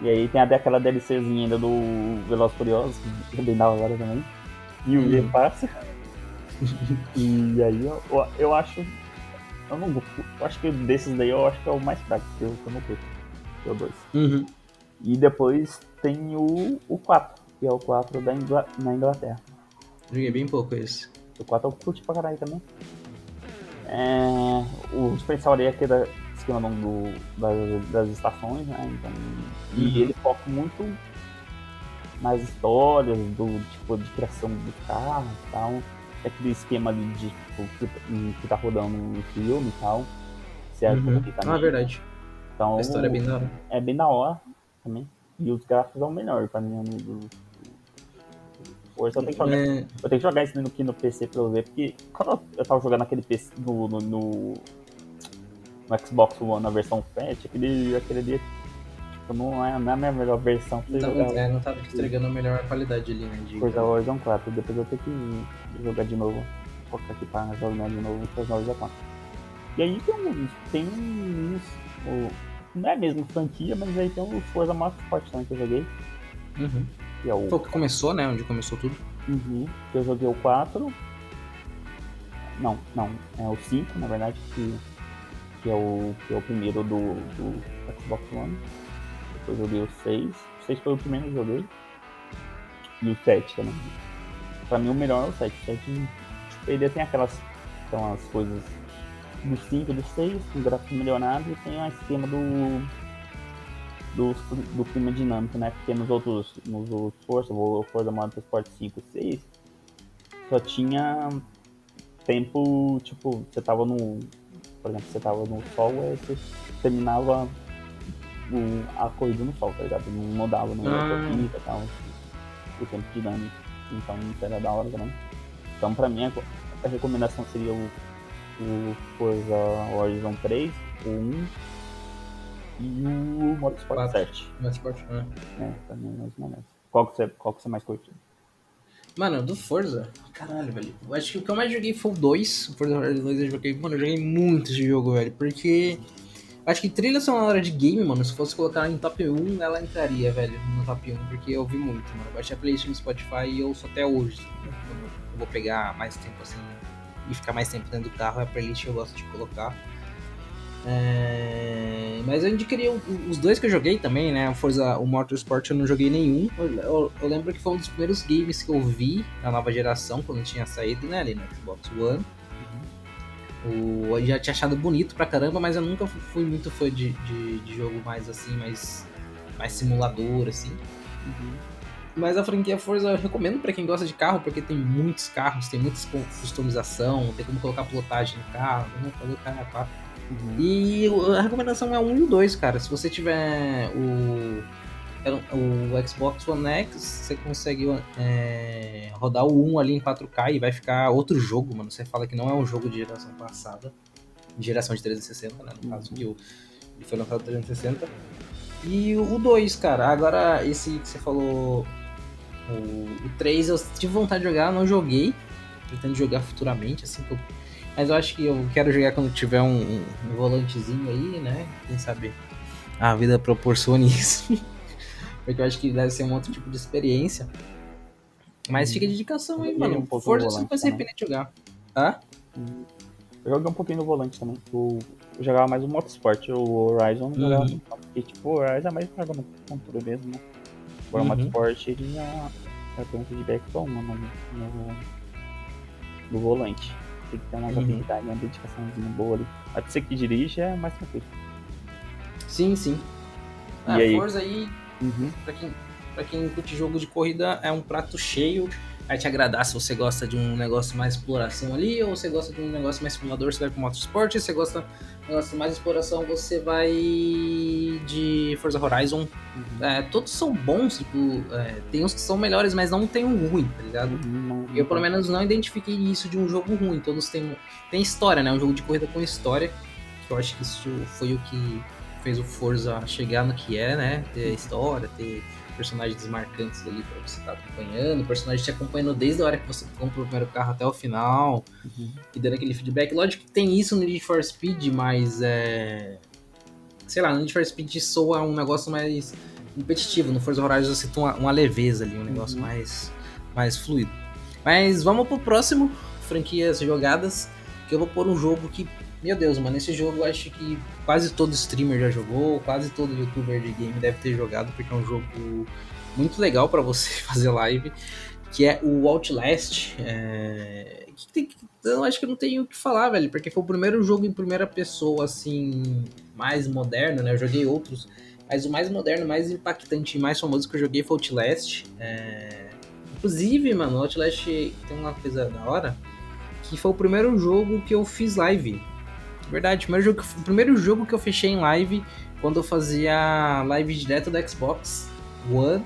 E aí tem até aquela DLCzinha ainda do Veloz Furioso, que é bem da hora também. E o Uhum. G passa. e aí eu, eu, eu acho. Eu não Eu acho que desses daí eu acho que é o mais fraco, que eu, que eu não curto. Que é o 2. Uhum. E depois tem o, o 4, que é o 4 da Ingla- na Inglaterra. Joguei bem pouco esse. O 4 eu curti pra caralho também. É, o diferencial ali é aquele da- esquema do, do- das, das estações, né? Então, Uhum. E ele foca muito nas histórias do tipo de criação do carro e tal. É Aquele esquema ali de tipo, que, que tá rodando um filme e tal. Certo? Uhum. Também. Ah, verdade. Então, A história é bem da hora. é bem da hora também. E os gráficos são melhores pra mim. No, do... Hoje eu tenho que jogar É, eu tenho que jogar isso aqui no PC pra eu ver, porque quando eu tava jogando aquele PC no, no, no, no Xbox One, na versão Fat, aquele, aquele ali, tipo, não é, não é a minha melhor versão pra Então, jogar. é, não tava entregando a melhor qualidade ali, né? De... Forza Horizon 4. Depois eu tenho que jogar de novo. Colocar aqui pra jogar de novo o Forza Horizon 4. E aí tem. Tem uns. o- não é mesmo franquia, mas aí tem o Forza Motorsport também que eu joguei. Uhum. Que é o. Foi o que começou, né? Onde começou tudo. Uhum, eu joguei o 4. Não, não. É o 5, na verdade, que, que, é, o, que é o primeiro do, do Xbox One. Depois eu joguei o 6. O 6 foi o primeiro que eu joguei. E o 7 também. Pra mim o melhor é o 7. O 7 tipo, ele tem aquelas, aquelas coisas do 5 e do 6, com gráfico melhorado e tem o esquema do, do, do clima dinâmico, né? Porque nos outros, nos outros Forza, o Forza Motorsport 5 e 6, só tinha tempo, tipo, você tava no. Por exemplo, você tava no sol, aí você terminava o, a corrida no sol, tá ligado? Não mudava no Ah. corrida e tal, o tempo dinâmico. Então isso era da hora também. Então pra mim a, recomendação seria o, o Forza Horizon 3, o 1 e o Motorsport Quatro. 7. Mais esporte, né? É, pra mim é mais ou menos. Qual que você, qual que você mais curte? Mano, do Forza, caralho, velho. Eu acho que o que eu mais joguei foi o 2. O Forza Horizon 2 eu joguei. Mano, eu joguei muito esse jogo, velho. Porque. Acho que trilha sonora de game, mano, se fosse colocar ela em top 1, ela entraria, velho, no top 1, porque eu ouvi muito, mano. Eu baixei a playlist no Spotify e eu ouço até hoje. Eu vou pegar mais tempo assim e ficar mais tempo dentro do carro, é a playlist que eu gosto de colocar. É, Mas eu indicaria os dois que eu joguei também, né? O Forza, o Motorsport eu não joguei nenhum. Eu, eu- eu lembro que foi um dos primeiros games que eu vi na nova geração, quando tinha saído, né? Ali no Xbox One. O, eu já tinha achado bonito pra caramba, mas eu nunca fu- fui muito fã de, de, de jogo mais assim, mais, mais simulador, assim. Mas a franquia Forza eu recomendo pra quem gosta de carro, porque tem muitos carros, tem muita customização, tem como colocar pilotagem no carro, como fazer Uhum. E a recomendação é o 1 e o 2, cara. Se você tiver o, o Xbox One X, você consegue é, rodar o 1 ali em 4K e vai ficar outro jogo, mano. Você fala que não é um jogo de geração passada, de geração de 360, né? No caso, que o, ele foi lançado 360. E o 2, cara, agora esse que você falou, o, o 3, eu tive vontade de jogar, não joguei. Pretendo jogar futuramente, assim que eu mas eu acho que eu quero jogar quando tiver um, um- volantezinho aí, né? Quem sabe a vida proporcione isso. Porque eu acho que deve ser um outro tipo de experiência. Mas fica a dedicação aí, mano. um Força você não vai se arrepender de jogar. Tá? Eu joguei um pouquinho no volante também. Eu, eu jogava mais o Motorsport, o Horizon não jogava Uhum. porque tipo, o Horizon é mais jogar no controle mesmo, né? Agora Uhum. o Motorsport ele já, já tem um feedback bom no, no, no volante. Tem que ter uma Uhum. habilidade, uma dedicaçãozinha boa ali. Mas pra você que dirige é mais tranquilo. Sim, sim. E Ah, aí? Forza aí, Uhum. pra quem, pra quem curte jogo de corrida, é um prato cheio. Vai te agradar se você gosta de um negócio mais exploração ali, ou você gosta de um negócio mais simulador, você vai pro Motorsport. Se você gosta de um negócio mais exploração, você vai de Forza Horizon. É, todos são bons, tipo, é, tem uns que são melhores, mas não tem um ruim, tá ligado? Uhum, Eu, pelo menos, não identifiquei isso de um jogo ruim. Todos têm, têm história, né? Um jogo de corrida com história. Que eu acho que isso foi o que fez o Forza chegar no que é, né? Ter história, ter personagens marcantes ali pra você estar acompanhando. Personagens te acompanhando desde a hora que você compra o primeiro carro até o final. Uhum. E dando aquele feedback. Lógico que tem isso no Need for Speed, mas é... Sei lá, no Need for Speed soa um negócio mais competitivo. No Forza Horizon você tem uma, uma leveza ali, um negócio Uhum. mais, mais fluido. Mas vamos pro próximo, franquias jogadas, que eu vou pôr um jogo que, meu Deus, mano, esse jogo acho que quase todo streamer já jogou, quase todo youtuber de game deve ter jogado, porque é um jogo muito legal pra você fazer live, que é o Outlast. É... que tem Eu acho que não tenho o que falar, velho, porque foi o primeiro jogo em primeira pessoa, assim, mais moderno, né? Eu joguei outros, mas o mais moderno, mais impactante e mais famoso que eu joguei foi Outlast. É... Inclusive, mano, Outlast tem uma coisa da hora, que foi o primeiro jogo que eu fiz live. Verdade, o primeiro jogo, que- primeiro jogo que eu fechei em live quando eu fazia live direto da Xbox One,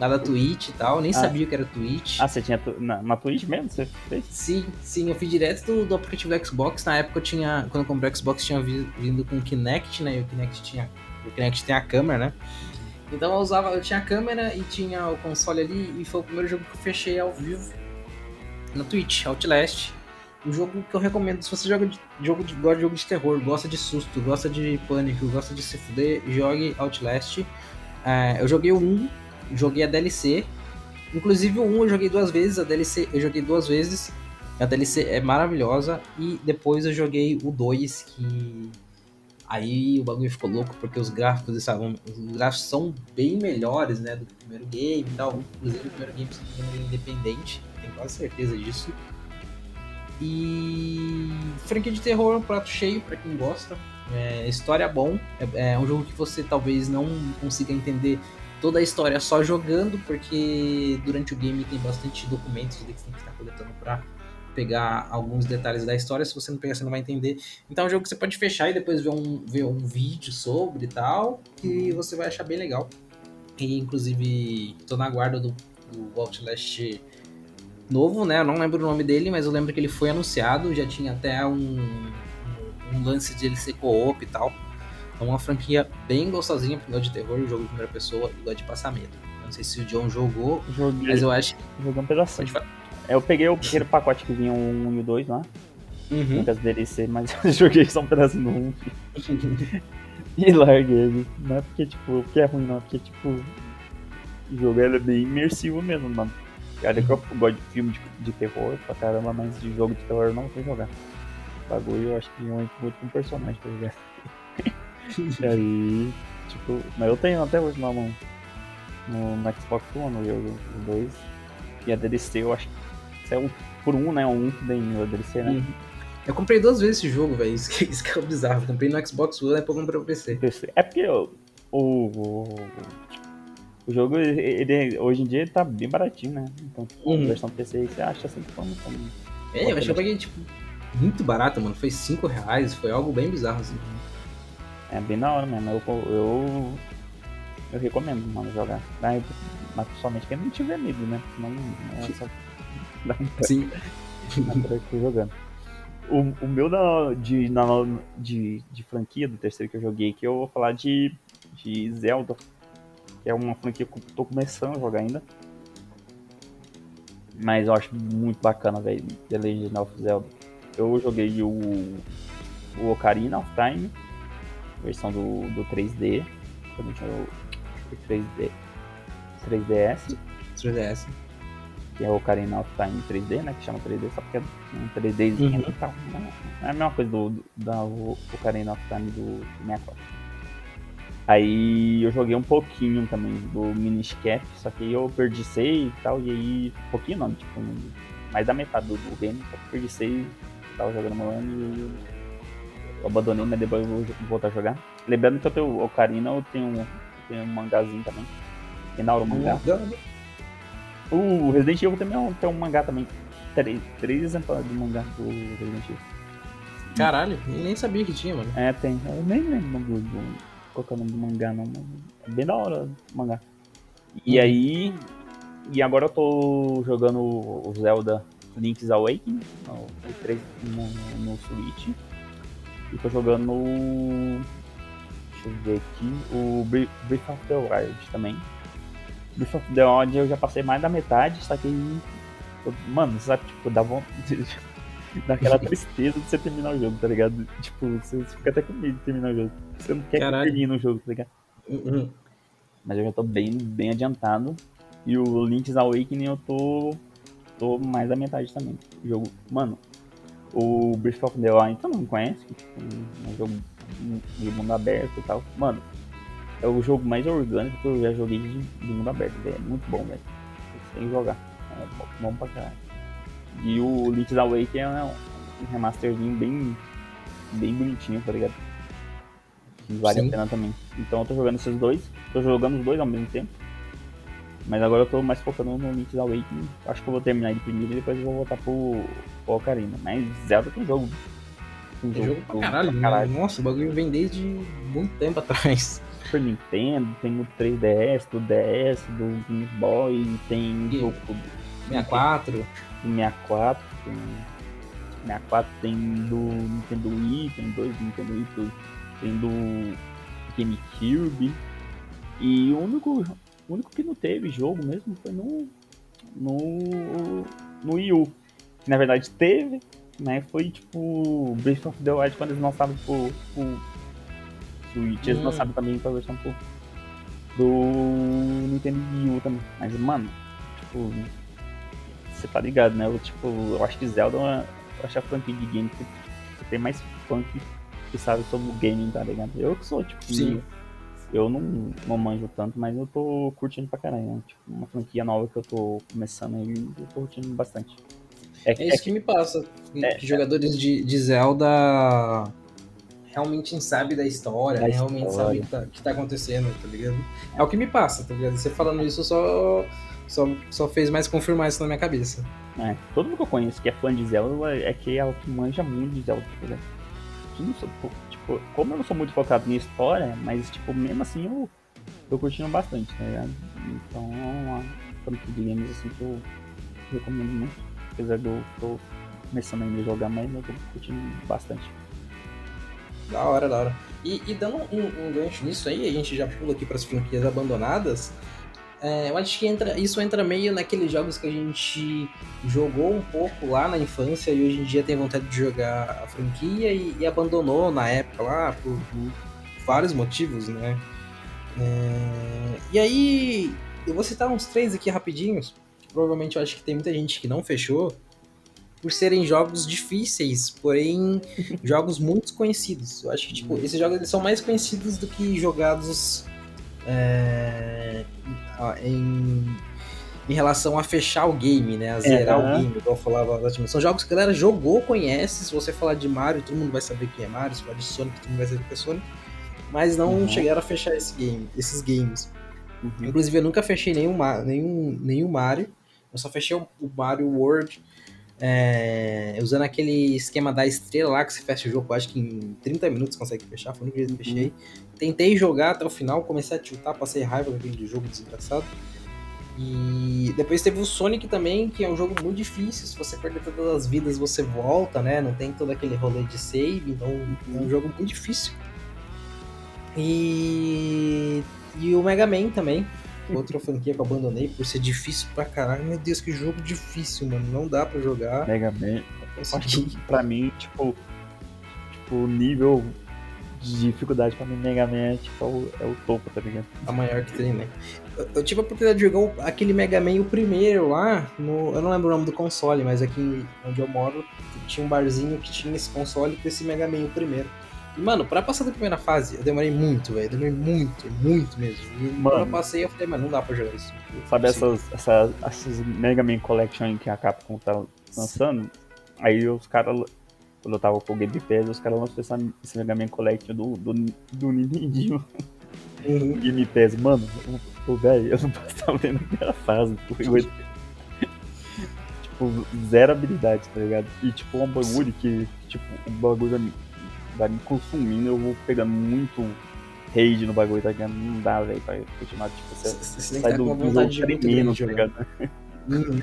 lá da Twitch e tal. Nem Ah. sabia que era Twitch. Ah, você tinha tu- na, na Twitch mesmo? Você fez? Sim, sim, eu fiz direto do, do aplicativo do Xbox. Na época eu tinha. Quando eu comprei o Xbox tinha vi- vindo com o Kinect, né? E o Kinect tinha o Kinect tem a câmera, né? Então eu usava, eu tinha a câmera e tinha o console ali, e foi o primeiro jogo que eu fechei ao vivo na Twitch, Outlast. Um jogo que eu recomendo, se você joga de, jogo de, gosta de jogo de terror, gosta de susto, gosta de pânico, gosta de se fuder, jogue Outlast. É, eu joguei o 1, joguei a DLC. Inclusive o 1 eu joguei duas vezes, a DLC eu joguei duas vezes. A DLC é maravilhosa. E depois eu joguei o 2, que. Aí o bagulho ficou louco, porque os gráficos estavam. Os gráficos são bem melhores, né? Do primeiro game e tal. Inclusive o primeiro game é independente, tenho quase certeza disso. E franquia de terror é um prato cheio para quem gosta. É, história bom. É, é, um jogo que você talvez não consiga entender toda a história só jogando, porque durante o game tem bastante documentos que você tem que estar coletando para pegar alguns detalhes da história. Se você não pegar, você não vai entender. Então é um jogo que você pode fechar e depois ver um, ver um vídeo sobre e tal, que você vai achar bem legal. E inclusive, tô na guarda do, do Outlast novo, né? Eu não lembro o nome dele, mas eu lembro que ele foi anunciado, já tinha até um, um lance de ele ser co-op e tal. É uma franquia bem gostosinha pro de terror, jogo de primeira pessoa e gosto de passar medo. Eu não sei se o John jogou, Joguei. mas eu acho que. Joguei um pedacinho. Eu peguei o primeiro pacote que vinha o 1 e o 2 lá. Uhum. Muitas DLC, mas eu joguei só um pedacinho no 1. e larguei. Não é porque, tipo, porque é ruim, não. É porque, tipo, o jogo é bem imersivo mesmo, mano. Cara, que eu gosto de filme de, de, terror pra caramba, mas de jogo de terror eu não sei jogar. O bagulho eu acho que entro muito com personagem pra jogar. e aí, tipo, mas eu tenho até hoje na mão no, no Xbox One, o jogo 2. E a DLC eu acho que saiu por um, né? Um que tem a DLC, né? Uhum. Eu comprei duas vezes esse jogo, velho. Isso, que, isso que é bizarro. Eu comprei no Xbox One e depois comprei no PC. É porque o, o, o jogo, ele, hoje em dia, ele tá bem baratinho, né? Então, uhum. a versão PC você acha sempre como. como é, eu achei que eu paguei, tipo, muito barato, mano. Foi 5 reais, foi algo bem bizarro, assim. É bem da hora mesmo. Eu, eu, eu recomendo, mano, jogar. Mas, mas principalmente quem não tiver medo, né? Senão não é só. Sim. jogando. O, o meu da, de, na, de, de franquia do terceiro que eu joguei, que eu vou falar de, de Zelda é uma franquia que eu tô começando a jogar ainda. Mas eu acho muito bacana, velho, The Legend of Zelda. Eu joguei o, o Ocarina of Time, versão do, do 3D, também tinha o 3D, 3DS. 3DS. Que é o Ocarina of Time 3D, né? Que chama 3D, só porque é um 3Dzinho uhum. e tal. Né? É a mesma coisa do, do da Ocarina of Time do, do 64. Aí eu joguei um pouquinho também do Minish Cap, só que aí eu perdi save e tal, e aí. Um pouquinho não, tipo, mais da metade do, do game, só que perdi save, tava jogando uma e eu abandonei, mas depois eu vou voltar a jogar. Lembrando que eu tenho o Ocarina, eu tenho, tenho um mangazinho também. Tem na hora o mangá. O Resident Evil também tem um mangá também. Três, três exemplares do mangá do Resident Evil. Caralho, nem sabia que tinha, mano. É, tem. Eu nem lembro do, do qual que é o nome do mangá, não. É bem da hora o mangá. E uhum. aí. E agora eu tô jogando o Zelda Link's Awakening, o 3 no, no Switch. E tô jogando. Deixa eu ver aqui. O Breath of the Wild também. Breath of the Wild eu já passei mais da metade, só que. Mano, sabe, tipo, dá vontade. daquela tristeza de você terminar o jogo, tá ligado? Tipo, você, fica até com medo de terminar o jogo. Você não quer Caralho. que termine o jogo, tá ligado? Uhum. Mas eu já tô bem, bem adiantado. E o Link's Awakening eu tô, tô mais da metade também. O jogo, mano, o Breath of the Wild, todo mundo conhece, tipo, é um jogo de mundo aberto e tal. Mano, é o jogo mais orgânico que eu já joguei de, de mundo aberto, velho. É muito bom, velho. Sem jogar. É bom, bom pra caralho. E o Link's Awakening é um remasterzinho bem, bem bonitinho, tá ligado? Que vale Sim. a pena também. Então eu tô jogando esses dois. Tô jogando os dois ao mesmo tempo. Mas agora eu tô mais focando no Link's Awakening. Acho que eu vou terminar ele primeiro e depois eu vou voltar pro, pro Ocarina. Mas Zelda tem jogo. Tem, jogo, jogo pra caralho, pra caralho. Nossa, o bagulho vem desde muito tempo atrás. Super Nintendo, tem o 3DS, do DS, do Game Boy, tem e... jogo 64. 64, tem 64 tem do Nintendo Wii, tem dois do Nintendo Wii, tem do GameCube. E o único, o único que não teve jogo mesmo foi no, no, no Wii U. Que na verdade teve, né? Foi tipo Breath of the Wild quando eles lançaram pro, pro Switch. Eles hum. lançaram também pra versão pro, do Nintendo Wii U também. Mas, mano, tipo, você tá ligado, né? Eu, tipo, eu acho que Zelda é uma, eu acho a franquia de game que, que tem mais funk que sabe sobre o gaming, tá ligado? Eu que sou, tipo, Sim. eu não, não manjo tanto, mas eu tô curtindo pra caralho, né? Tipo, uma franquia nova que eu tô começando aí, eu tô curtindo bastante. É, é isso é que, que, me passa. É, que jogadores de, de Zelda realmente sabe da história, da realmente história. sabe o que tá, que tá acontecendo, tá ligado? É o que me passa, tá ligado? Você falando isso só, só, só fez mais confirmar isso na minha cabeça. É, todo mundo que eu conheço que é fã de Zelda é que é o que manja muito de Zelda, tá ligado? tipo, como eu não sou muito focado em história, mas, tipo, mesmo assim eu tô curtindo bastante, tá ligado? Então é uma franquia de games, assim, que eu recomendo muito. Apesar de eu tô começando ainda a jogar, mas eu tô curtindo bastante. Da hora, da hora. E, e dando um, um, gancho nisso aí, a gente já pula aqui para as franquias abandonadas. É, eu acho que entra, isso entra meio naqueles jogos que a gente jogou um pouco lá na infância e hoje em dia tem vontade de jogar a franquia e, e abandonou na época lá por, por vários motivos, né? É, e aí, eu vou citar uns três aqui rapidinhos. Provavelmente eu acho que tem muita gente que não fechou por serem jogos difíceis, porém jogos muito conhecidos. Eu acho que tipo, esses jogos eles são mais conhecidos do que jogados é, em, em relação a fechar o game, né? A zerar é, o game, igual eu falava lá São jogos que a galera jogou, conhece. Se você falar de Mario, todo mundo vai saber quem é Mario. Se falar de Sonic, todo mundo vai saber quem é Sonic. Mas não uhum. chegaram a fechar esse game, esses games. Uhum. Inclusive, eu nunca fechei nenhum, nenhum, nenhum Mario. Eu só fechei o Mario World é, usando aquele esquema da estrela lá que você fecha o jogo, acho que em 30 minutos consegue fechar, foi no que eu fechei. Uhum. Tentei jogar até o final, comecei a tiltar, passei raiva com aquele jogo desgraçado. E depois teve o Sonic também, que é um jogo muito difícil. Se você perder todas as vidas, você volta, né? Não tem todo aquele rolê de save, então é um jogo muito difícil. E, e o Mega Man também, outra franquia que eu abandonei por ser difícil pra caralho. Meu Deus, que jogo difícil, mano. Não dá pra jogar. Mega Man. Acho que pra mim, tipo, tipo, nível de dificuldade pra mim, Mega Man é, tipo, é o, é o topo, tá ligado? A maior que tem, né? Eu, eu, tive a oportunidade de jogar aquele Mega Man, o primeiro lá, no, eu não lembro o nome do console, mas aqui onde eu moro tinha um barzinho que tinha esse console com esse Mega Man, o primeiro. E, mano, pra passar da primeira fase, eu demorei muito, velho. Demorei muito, muito mesmo. E mano, quando eu passei, eu falei, mano, não dá pra jogar isso. Sabe essas, essas, essas Mega Man Collection que a Capcom tá lançando? Aí os caras, quando eu tava com o Game Pass, os caras lançaram esse Mega Man Collection do, do, do Nintendo. Uhum. Game Pass, mano, o velho, eu não passava nem na primeira fase, porque tipo, zero habilidade, tá ligado? E tipo, um bagulho que, tipo, um bagulho vai me consumindo, eu vou pegando muito rage no bagulho, tá ligado? Não dá, velho, pra continuar, tipo, você, você sai do, do jogo tremendo, tá ligado? Hum,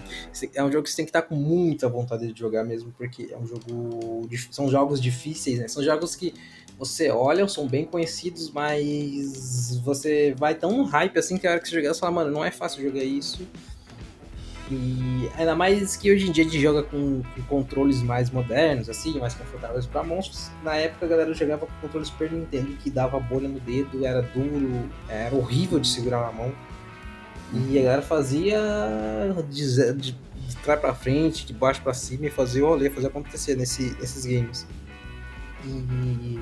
é um jogo que você tem que estar com muita vontade de jogar mesmo, porque é um jogo. São jogos difíceis, né? São jogos que você olha, são bem conhecidos, mas você vai tão hype assim que a hora que você jogar, você fala, mano, não é fácil jogar isso. E ainda mais que hoje em dia a gente joga com, com controles mais modernos, assim, mais confortáveis para monstros. Na época a galera jogava com controle Super Nintendo que dava bolha no dedo, era duro, era horrível de segurar na mão. E a galera fazia de, de, de trás para frente, de baixo para cima e fazia o rolê, fazia acontecer nesse, nesses games. E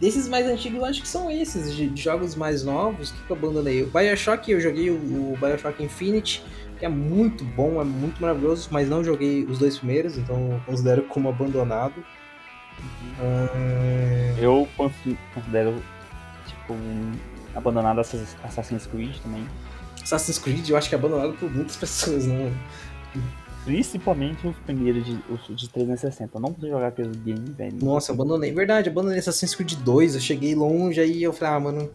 desses mais antigos, acho que são esses, de, de jogos mais novos que eu abandonei. O Bioshock, eu joguei o, o Bioshock Infinite é muito bom, é muito maravilhoso, mas não joguei os dois primeiros, então considero como abandonado. Uhum. Eu considero, tipo, abandonado Assassin's Creed também. Assassin's Creed eu acho que é abandonado por muitas pessoas, não. Principalmente os primeiros de, os de 360. Eu não consegui jogar aqueles games, velho. Nossa, abandonei. Verdade, abandonei Assassin's Creed 2. Eu cheguei longe aí eu falei, ah, mano,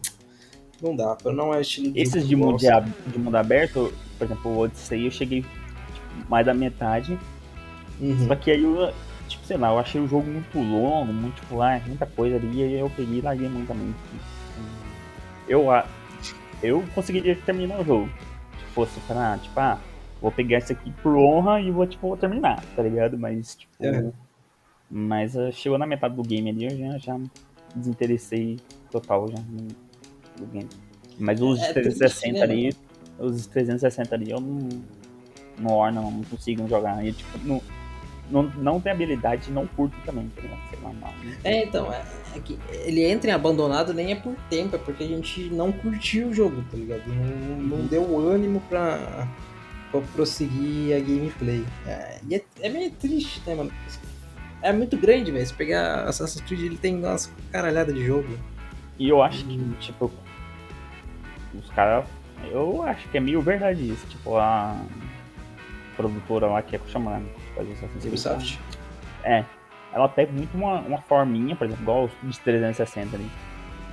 não dá. Não é estilo de Esses de mundo, de, de mundo aberto, por exemplo, o Odyssey eu cheguei tipo, mais da metade. Uhum. Só que aí eu, tipo, sei lá, eu achei o jogo muito longo, muito, tipo, ah, muita coisa ali, e aí eu peguei e larguei muito também. Eu, eu conseguiria terminar o jogo. Se fosse pra, tipo, ah, vou pegar isso aqui por honra e vou, tipo, vou terminar, tá ligado? Mas, tipo. É. Mas uh, chegou na metade do game ali, eu já, já desinteressei total já no game. Mas os é, 360 né, ali, os 360 ali eu não, não não consigo jogar. E, tipo, não, não, não tem habilidade não curto também, tá ligado? Sei lá. É, então, é, é, que ele entra em abandonado nem é por tempo, é porque a gente não curtiu o jogo, tá ligado? Não, não uhum. deu ânimo pra, pra prosseguir a gameplay. É, e é, é meio triste, né, mano? É muito grande, velho. Se pegar Assassin's Creed, ele tem umas caralhada de jogo. E eu acho que, tipo, os caras. Eu acho que é meio verdade isso. Tipo, a produtora lá que é chamando fazer Assassin's Creed. Ubisoft? É. Ela pega muito uma, uma forminha, por exemplo, igual os de 360 ali.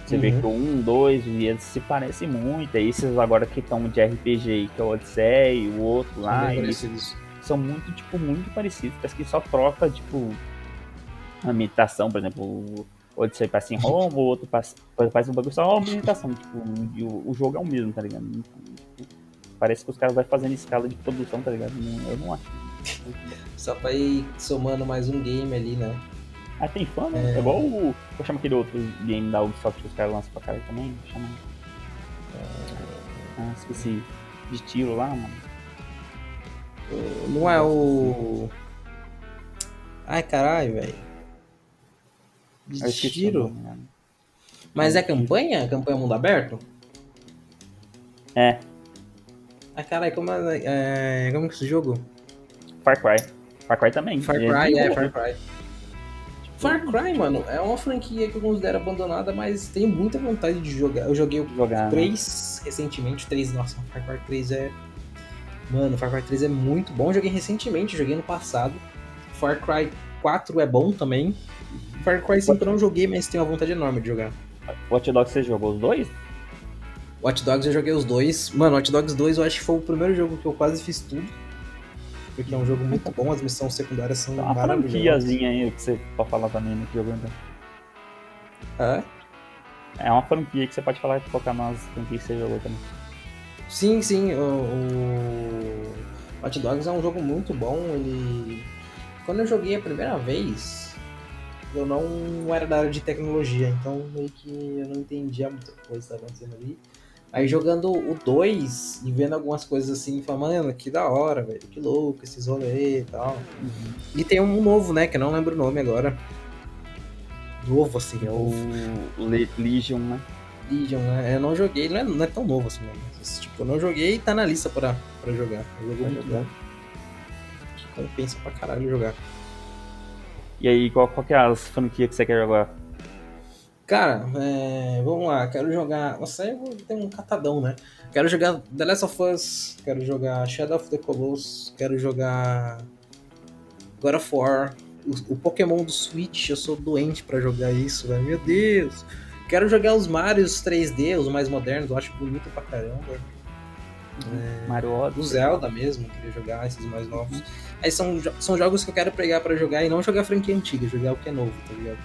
Você uhum. vê que o 1, 2 e eles se parecem muito. E esses agora que estão de RPG, que é o Odyssey, o outro lá. São muito, tipo, muito parecidos. Parece que só troca, tipo, a meditação, por exemplo, o Odyssey passa em Roma, o outro passa, faz um bagulho só uma meditação. Tipo, o, o jogo é o mesmo, tá ligado? Parece que os caras vão fazendo escala de produção, tá ligado? Eu não acho. Só pra ir somando mais um game ali, né? Ah, tem fã, né? É, é igual o. Vou chamar aquele outro game da Ubisoft que os caras lançam pra cara também. Chama. Ah, esqueci. De tiro lá, mano. Não é o. Ai caralho, velho. De tiro? Mas é campanha? Campanha mundo aberto? É. Ah, caralho, como é, é, como é que esse jogo? Far Cry. Far Cry também. Far Cry, é, Far Cry. Far Cry, mano, é uma franquia que eu considero abandonada, mas tenho muita vontade de jogar. Eu joguei o jogar, 3 né? recentemente, o 3, nossa, Far Cry 3 é. Mano, Far Cry 3 é muito bom. Eu joguei recentemente, joguei no passado. Far Cry 4 é bom também. Far Cry 5 eu não joguei, mas tenho uma vontade enorme de jogar. Watch Dogs você jogou os dois? Watch Dogs eu joguei os dois. Mano, Watch Dogs 2 eu acho que foi o primeiro jogo que eu quase fiz tudo porque é um jogo muito bom, as missões secundárias são uma maravilhosas. Uma franquiazinha aí que você pode falar também no jogo, então. É? É uma franquia que você pode falar e colocar nas franquias que você jogou também. Sim, sim. O, o Hot Dogs é um jogo muito bom. Ele. Quando eu joguei a primeira vez, eu não era da área de tecnologia, então meio que eu não entendia muita coisa que estava acontecendo ali. Aí jogando o 2 e vendo algumas coisas assim, falando, mano, que da hora, velho, que louco esses rolês e tal. Uhum. E tem um novo, né, que eu não lembro o nome agora. Novo, assim. É o Legion, né? Legion, né? Eu não joguei, não é, não é tão novo assim, né? Mas, tipo, eu não joguei e tá na lista pra, pra jogar. Eu jogo muito bom. Que compensa pra caralho jogar. E aí, qual, qual que é as franquias que você quer jogar? Cara, é, vamos lá, quero jogar. Nossa, aí eu ter um catadão, né? Quero jogar The Last of Us, quero jogar Shadow of the Colossus, quero jogar God of War, o, o Pokémon do Switch, eu sou doente para jogar isso, velho. Meu Deus! Quero jogar os Marios 3D, os mais modernos, eu acho bonito pra caramba. É, Mario Odyssey. O Zelda mesmo, queria jogar esses mais novos. Aí são, são jogos que eu quero pegar para jogar e não jogar franquia antiga, jogar o que é novo, tá ligado?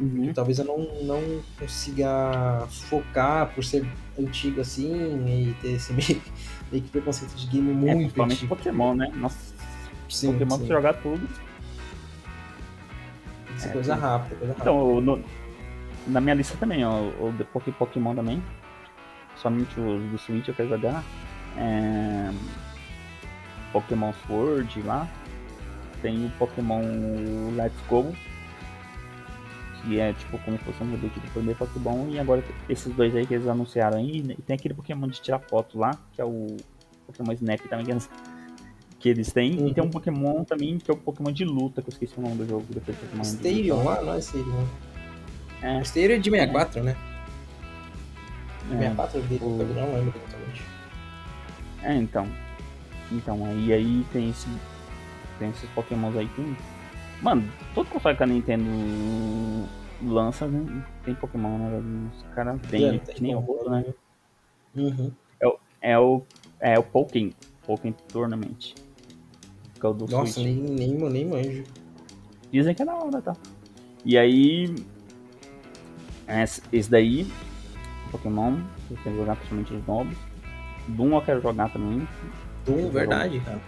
Uhum. Talvez eu não, não consiga focar por ser antigo assim e ter esse meio, meio que preconceito de game é, muito é, principalmente antigo. Pokémon, né? Nossa, sim, Pokémon sim. jogar tudo. Isso é, coisa rápida, coisa então, rápida. Então, no, na minha lista também, ó, o de Pokémon também. Somente os do Switch eu quero jogar. É... Pokémon Sword lá. Tem o Pokémon Let's Go, que é tipo como se fosse um reboot do primeiro Pokémon, e agora esses dois aí que eles anunciaram aí, e tem aquele Pokémon de tirar foto lá, que é o Pokémon Snap também, que eles têm, uhum. e tem um. Pokémon também, que é o Pokémon de luta, que eu esqueci o nome do jogo. Depois Pokémon Stadium lá, não é Stadium. É. Stadium é de 64, é. né? De 64 é. dele, o... não lembro totalmente. É, então. Então, aí, aí tem esse. Tem esses Pokémons aí que Mano, todo console que a Nintendo lança né, tem Pokémon, né, Os caras vendem, que nem o outro, né? Uhum. É, o, é o, é o Pokémon, Pokémon Tournament. Que é o do Nossa, Switch. nem, nem, nem manjo. Dizem que é da hora, tá? E aí. Esse daí. Pokémon, eu quero jogar principalmente os novos. Doom eu quero jogar também. Doom, verdade, quero.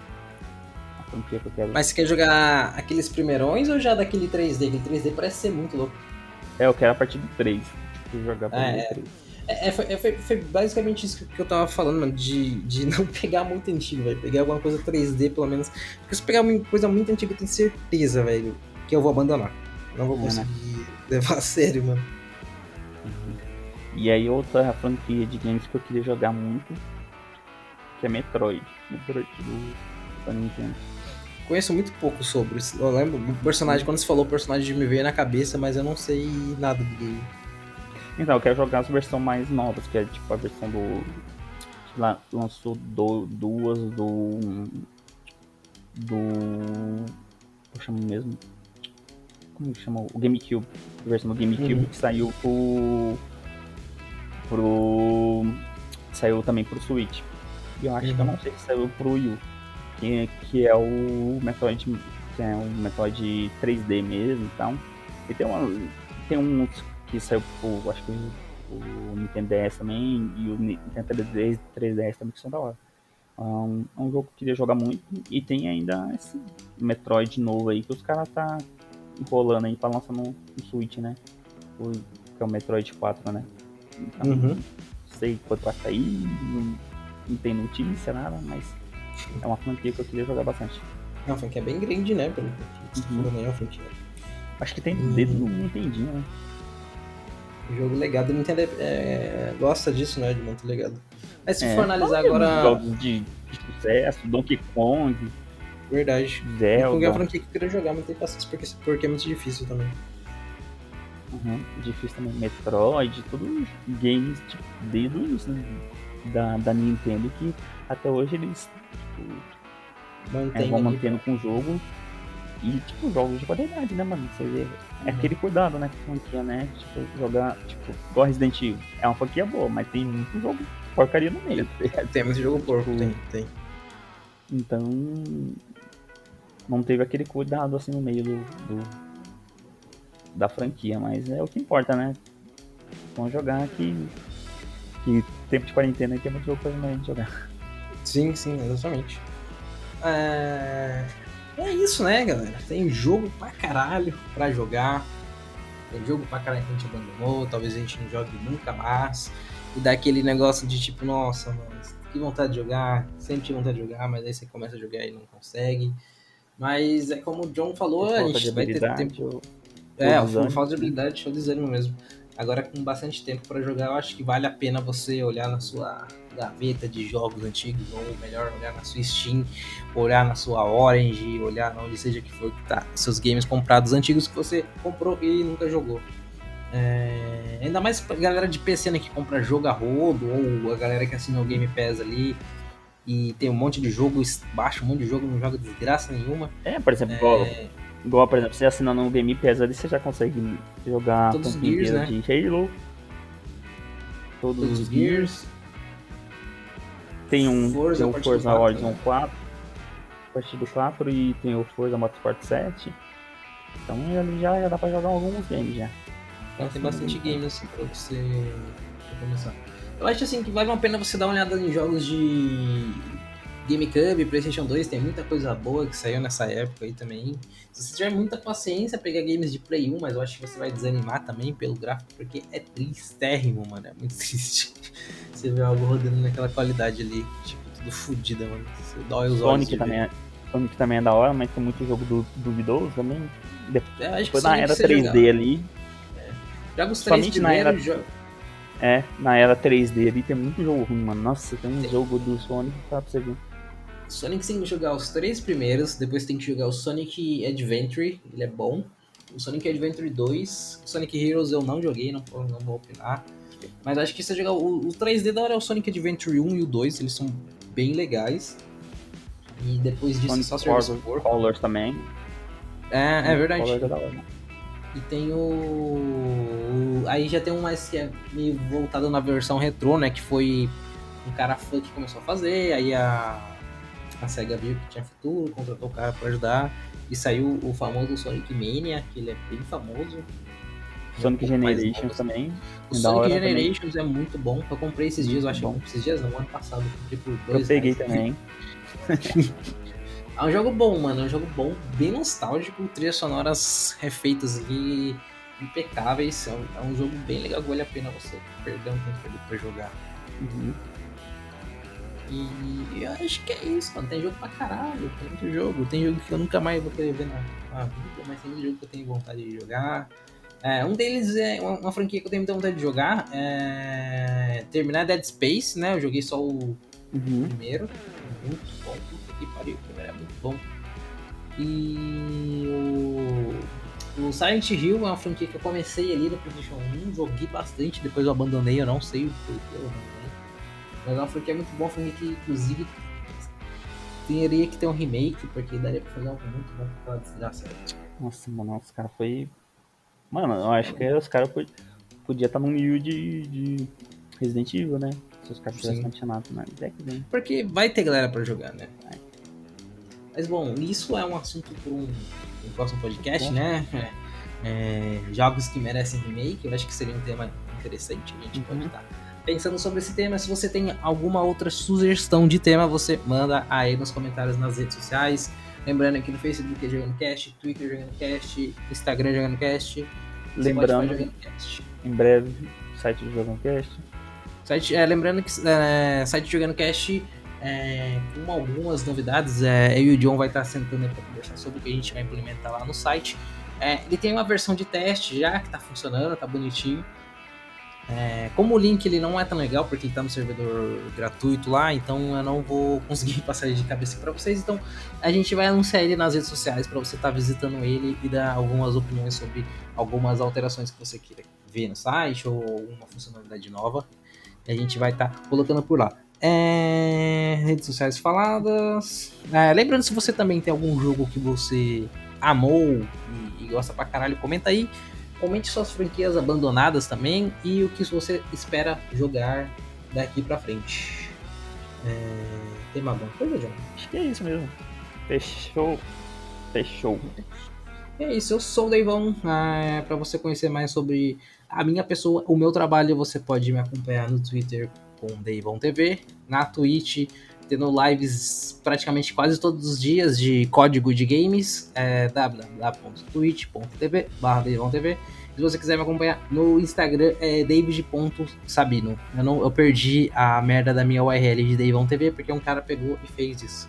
Mas você quer jogar aqueles primeirões ou já daquele 3D? Aquele 3D parece ser muito louco. É, eu quero a partir do 3. Tipo, jogar pra É, é, 3. É, é, foi, é, foi- foi basicamente isso que- eu tava falando, mano, de, de não pegar muito antigo, velho. Pegar alguma coisa 3D, pelo menos. Porque se pegar uma coisa muito antiga, eu tenho certeza, velho, que eu vou abandonar. Não vou É, né? conseguir levar a sério, mano. E aí outra franquia de games que eu queria jogar muito, que é Metroid. Do da Nintendo. Conheço muito pouco sobre. isso. Eu lembro do personagem, quando você falou o personagem me veio na cabeça, mas eu não sei nada do game. Então, eu quero jogar as versões mais novas, que é tipo a versão do. lá lançou do- duas do. Do. Como chama mesmo? Como que chama? O GameCube. A versão do GameCube Uhum. que saiu pro. Pro. Saiu também pro Switch. E eu acho que eu Uhum. não sei se saiu pro Wii U. Que, que é o Metroid. Que é um Metroid 3D mesmo e tal. E tem, uma, tem uns que saiu pro. Acho que o Nintendo DS também e o Nintendo 3DS, 3DS também que são da hora. É um, é um jogo que eu queria jogar muito e tem ainda esse Metroid novo aí que os caras tá enrolando aí pra lançar no, no Switch, né? O, que é o Metroid 4, né? Então, Uhum. não sei quando vai sair, não, não tem notícia, nada, mas é uma franquia que eu queria jogar bastante. É uma franquia bem grande, né? Pelo que você Uhum. é uma franquia. Acho que tem Hum. dedo no Nintendinho, né? Jogo legado. A Nintendo é- gosta disso, né? De manter legado. Mas se É, for analisar agora. Jogos de, de sucesso, Donkey Kong, Verdade. Zelda. Porque é a franquia que eu queria jogar, mas tem paciência porque, porque é muito difícil também. Uhum, difícil também. Metroid, todos games tipo, desde o início né, da, da Nintendo que até hoje eles tipo, é, vão mantendo com o jogo. E tipo, jogos de qualidade, né, mano? Você vê. É Uhum. aquele cuidado, né, com franquia, né? Tipo, jogar, tipo, igual Resident Evil. É uma franquia boa, mas tem muito jogo porcaria no meio. ligado? Tem muito jogo porco, Tipo, tem, tem. Então. Não teve aquele cuidado assim no meio do, do- da franquia, mas é o que importa, né? Vamos jogar que. Que tempo de quarentena aí tem muito jogo pra gente jogar. Sim, sim, exatamente. É... é isso, né, galera? Tem jogo pra caralho pra jogar. Tem jogo pra caralho que a gente abandonou. Talvez a gente não jogue nunca mais. E dá aquele negócio de tipo, nossa, mano, que vontade de jogar. Sempre tive vontade de jogar, mas aí você começa a jogar e não consegue. Mas é como o John falou, a gente vai ter tempo. É, o falta de habilidade, show desânimo mesmo. Agora com bastante tempo pra jogar, eu acho que vale a pena você olhar na sua gaveta de jogos antigos, ou melhor, olhar na sua Steam, olhar na sua Orange, olhar na onde seja que for que tá seus games comprados antigos que você comprou e nunca jogou. É, ainda mais pra galera de PC né, que compra jogo a rodo, ou a galera que assina o Game Pass ali e tem um monte de jogo, baixa um monte de jogo, não joga desgraça nenhuma. É, por exemplo, igual, igual, por exemplo, você assinando um Game Pass ali, você já consegue jogar Todos os Gears, né? de Halo. Todos, Todos os Gears. Gears. Tem um Forza tem o Forza 4, Horizon né? 4, a partir do 4 e tem o Forza Motorsport 7. Então ali já, já dá pra jogar alguns games já. Então tem bastante games assim pra você começar. Eu acho assim que vale a pena você dar uma olhada em jogos de GameCube, PlayStation 2, tem muita coisa boa que saiu nessa época aí também. Se você tiver muita paciência, pegar games de Play 1, mas eu acho que você vai desanimar também pelo gráfico, porque é tristérrimo, mano. É muito triste. Você vê algo rodando naquela qualidade ali, tipo, tudo fodido, mano. Você dói os olhos. Sonic de também, é, Sonic também é da hora, mas tem muito jogo du- duvidoso também. Depois É, que na era você 3D jogar. ali, Joga os três Somente na era- primeiros, é, na era 3D ali tem muito jogo ruim, mano. Nossa, tem um jogo do Sonic tá pra você ver. Sonic tem que jogar os três primeiros, depois tem que jogar o Sonic Adventure, ele é bom. O Sonic Adventure 2, o Sonic Heroes eu não joguei, não, não vou opinar. Mas acho que você jogar o, o 3D da hora é o Sonic Adventure 1 e o 2, eles são bem legais. E depois disso Sonic só Service Colors, também. É, é verdade. É. E tem o... o- Aí já tem um mais que é meio voltado na versão retrô, né? Que foi um cara fã que começou a fazer, aí a, a SEGA viu que tinha futuro, contratou o cara pra ajudar. E saiu o famoso Sonic Mania, que ele é bem famoso. Sonic um Generations também. O Sonic Generations também. é muito bom. Eu comprei esses dias, eu acho que esses dias, não, ano passado. Eu comprei por dois Eu peguei reais. também. é um jogo bom, mano. É um jogo bom, bem nostálgico. Trilhas sonoras refeitas ali, impecáveis. É um, é um jogo bem legal vale a pena você perder um tempo ali pra jogar. Uhum. E eu acho que é isso, mano. Tem jogo pra caralho, tem muito jogo. Tem jogo que eu nunca mais vou querer ver na, na vida, mas tem muito jogo que eu tenho vontade de jogar. É, um deles é uma, uma, franquia que eu tenho muita vontade de jogar. É, terminar Dead Space, né? Eu joguei só o uhum. primeiro. Muito bom, puta que pariu, o primeiro é muito bom. E o, o Silent Hill é uma franquia que eu comecei ali no PlayStation 1, joguei bastante, depois eu abandonei, eu não sei o porquê eu abandonei. Mas é uma franquia muito boa, franquia que inclusive teria que ter um remake, porque daria pra fazer algo muito bom pra ela desgraça. Nossa, mano, os caras foi. Mano, eu acho que os caras pod... podiam estar num nível de, de Resident Evil, né? Se os caras tivessem continuado na deck, né? Porque vai ter galera pra jogar, né? É. Mas bom, isso é um assunto para um, um, próximo podcast, né? É, é, jogos que merecem remake, eu acho que seria um tema interessante, a gente uhum. pode estar pensando sobre esse tema. Se você tem alguma outra sugestão de tema, você manda aí nos comentários nas redes sociais. Lembrando aqui no Facebook é Jogando Cast, Twitter Jogando Cast, Instagram Jogando Cast. Lembrando, jogando cast. em breve, site do Jogando Cast. Site, é, lembrando que é, site Jogando Cast, é, com algumas novidades, é, eu e o John vai estar sentando para conversar sobre o que a gente vai implementar lá no site. É, ele tem uma versão de teste já que está funcionando, está bonitinho. É, como o link ele não é tão legal porque ele tá no servidor gratuito lá, então eu não vou conseguir passar ele de cabeça para vocês. Então a gente vai anunciar ele nas redes sociais para você estar tá visitando ele e dar algumas opiniões sobre algumas alterações que você queira ver no site ou alguma funcionalidade nova. E a gente vai estar tá colocando por lá. É, redes sociais faladas. É, lembrando, se você também tem algum jogo que você amou e, e gosta pra caralho, comenta aí. Comente suas franquias abandonadas também e o que você espera jogar daqui pra frente. É... Tem mais alguma coisa, John? Acho que é isso mesmo. Fechou. Fechou. É isso, eu sou o Deivão. Ah, para você conhecer mais sobre a minha pessoa, o meu trabalho, você pode me acompanhar no Twitter com Deivão TV, na Twitch tendo lives praticamente quase todos os dias de código de games, é www.twitch.tv TV. Se você quiser me acompanhar no Instagram é david.sabino. Eu, não, eu perdi a merda da minha URL de Davon TV porque um cara pegou e fez isso.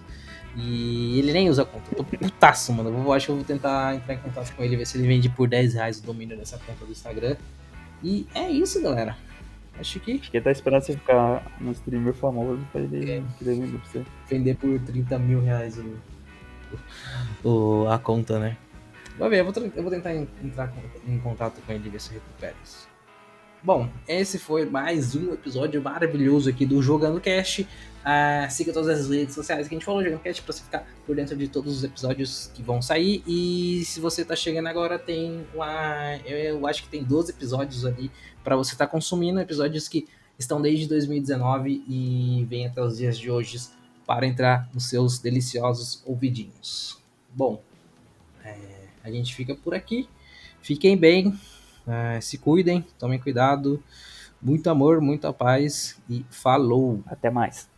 E ele nem usa a conta. Eu tô putaço, mano. Eu acho que eu vou tentar entrar em contato com ele, ver se ele vende por 10 reais o domínio dessa conta do Instagram. E é isso, galera. Acho que. Acho que ele tá esperando você ficar no streamer famoso pra ele é. vender pra você. Vender por 30 mil reais o, o, a conta, né? Vai ver, eu vou, eu vou tentar entrar em contato com ele e ver se recupera isso. Bom, esse foi mais um episódio maravilhoso aqui do Jogando Cast. Uh, siga todas as redes sociais que a gente falou, Jogando Cast, pra você ficar por dentro de todos os episódios que vão sair. E se você tá chegando agora, tem uma. Eu acho que tem 12 episódios ali para você estar tá consumindo, episódios que estão desde 2019 e vêm até os dias de hoje para entrar nos seus deliciosos ouvidinhos. Bom, é, a gente fica por aqui. Fiquem bem, é, se cuidem, tomem cuidado. Muito amor, muita paz e falou. Até mais.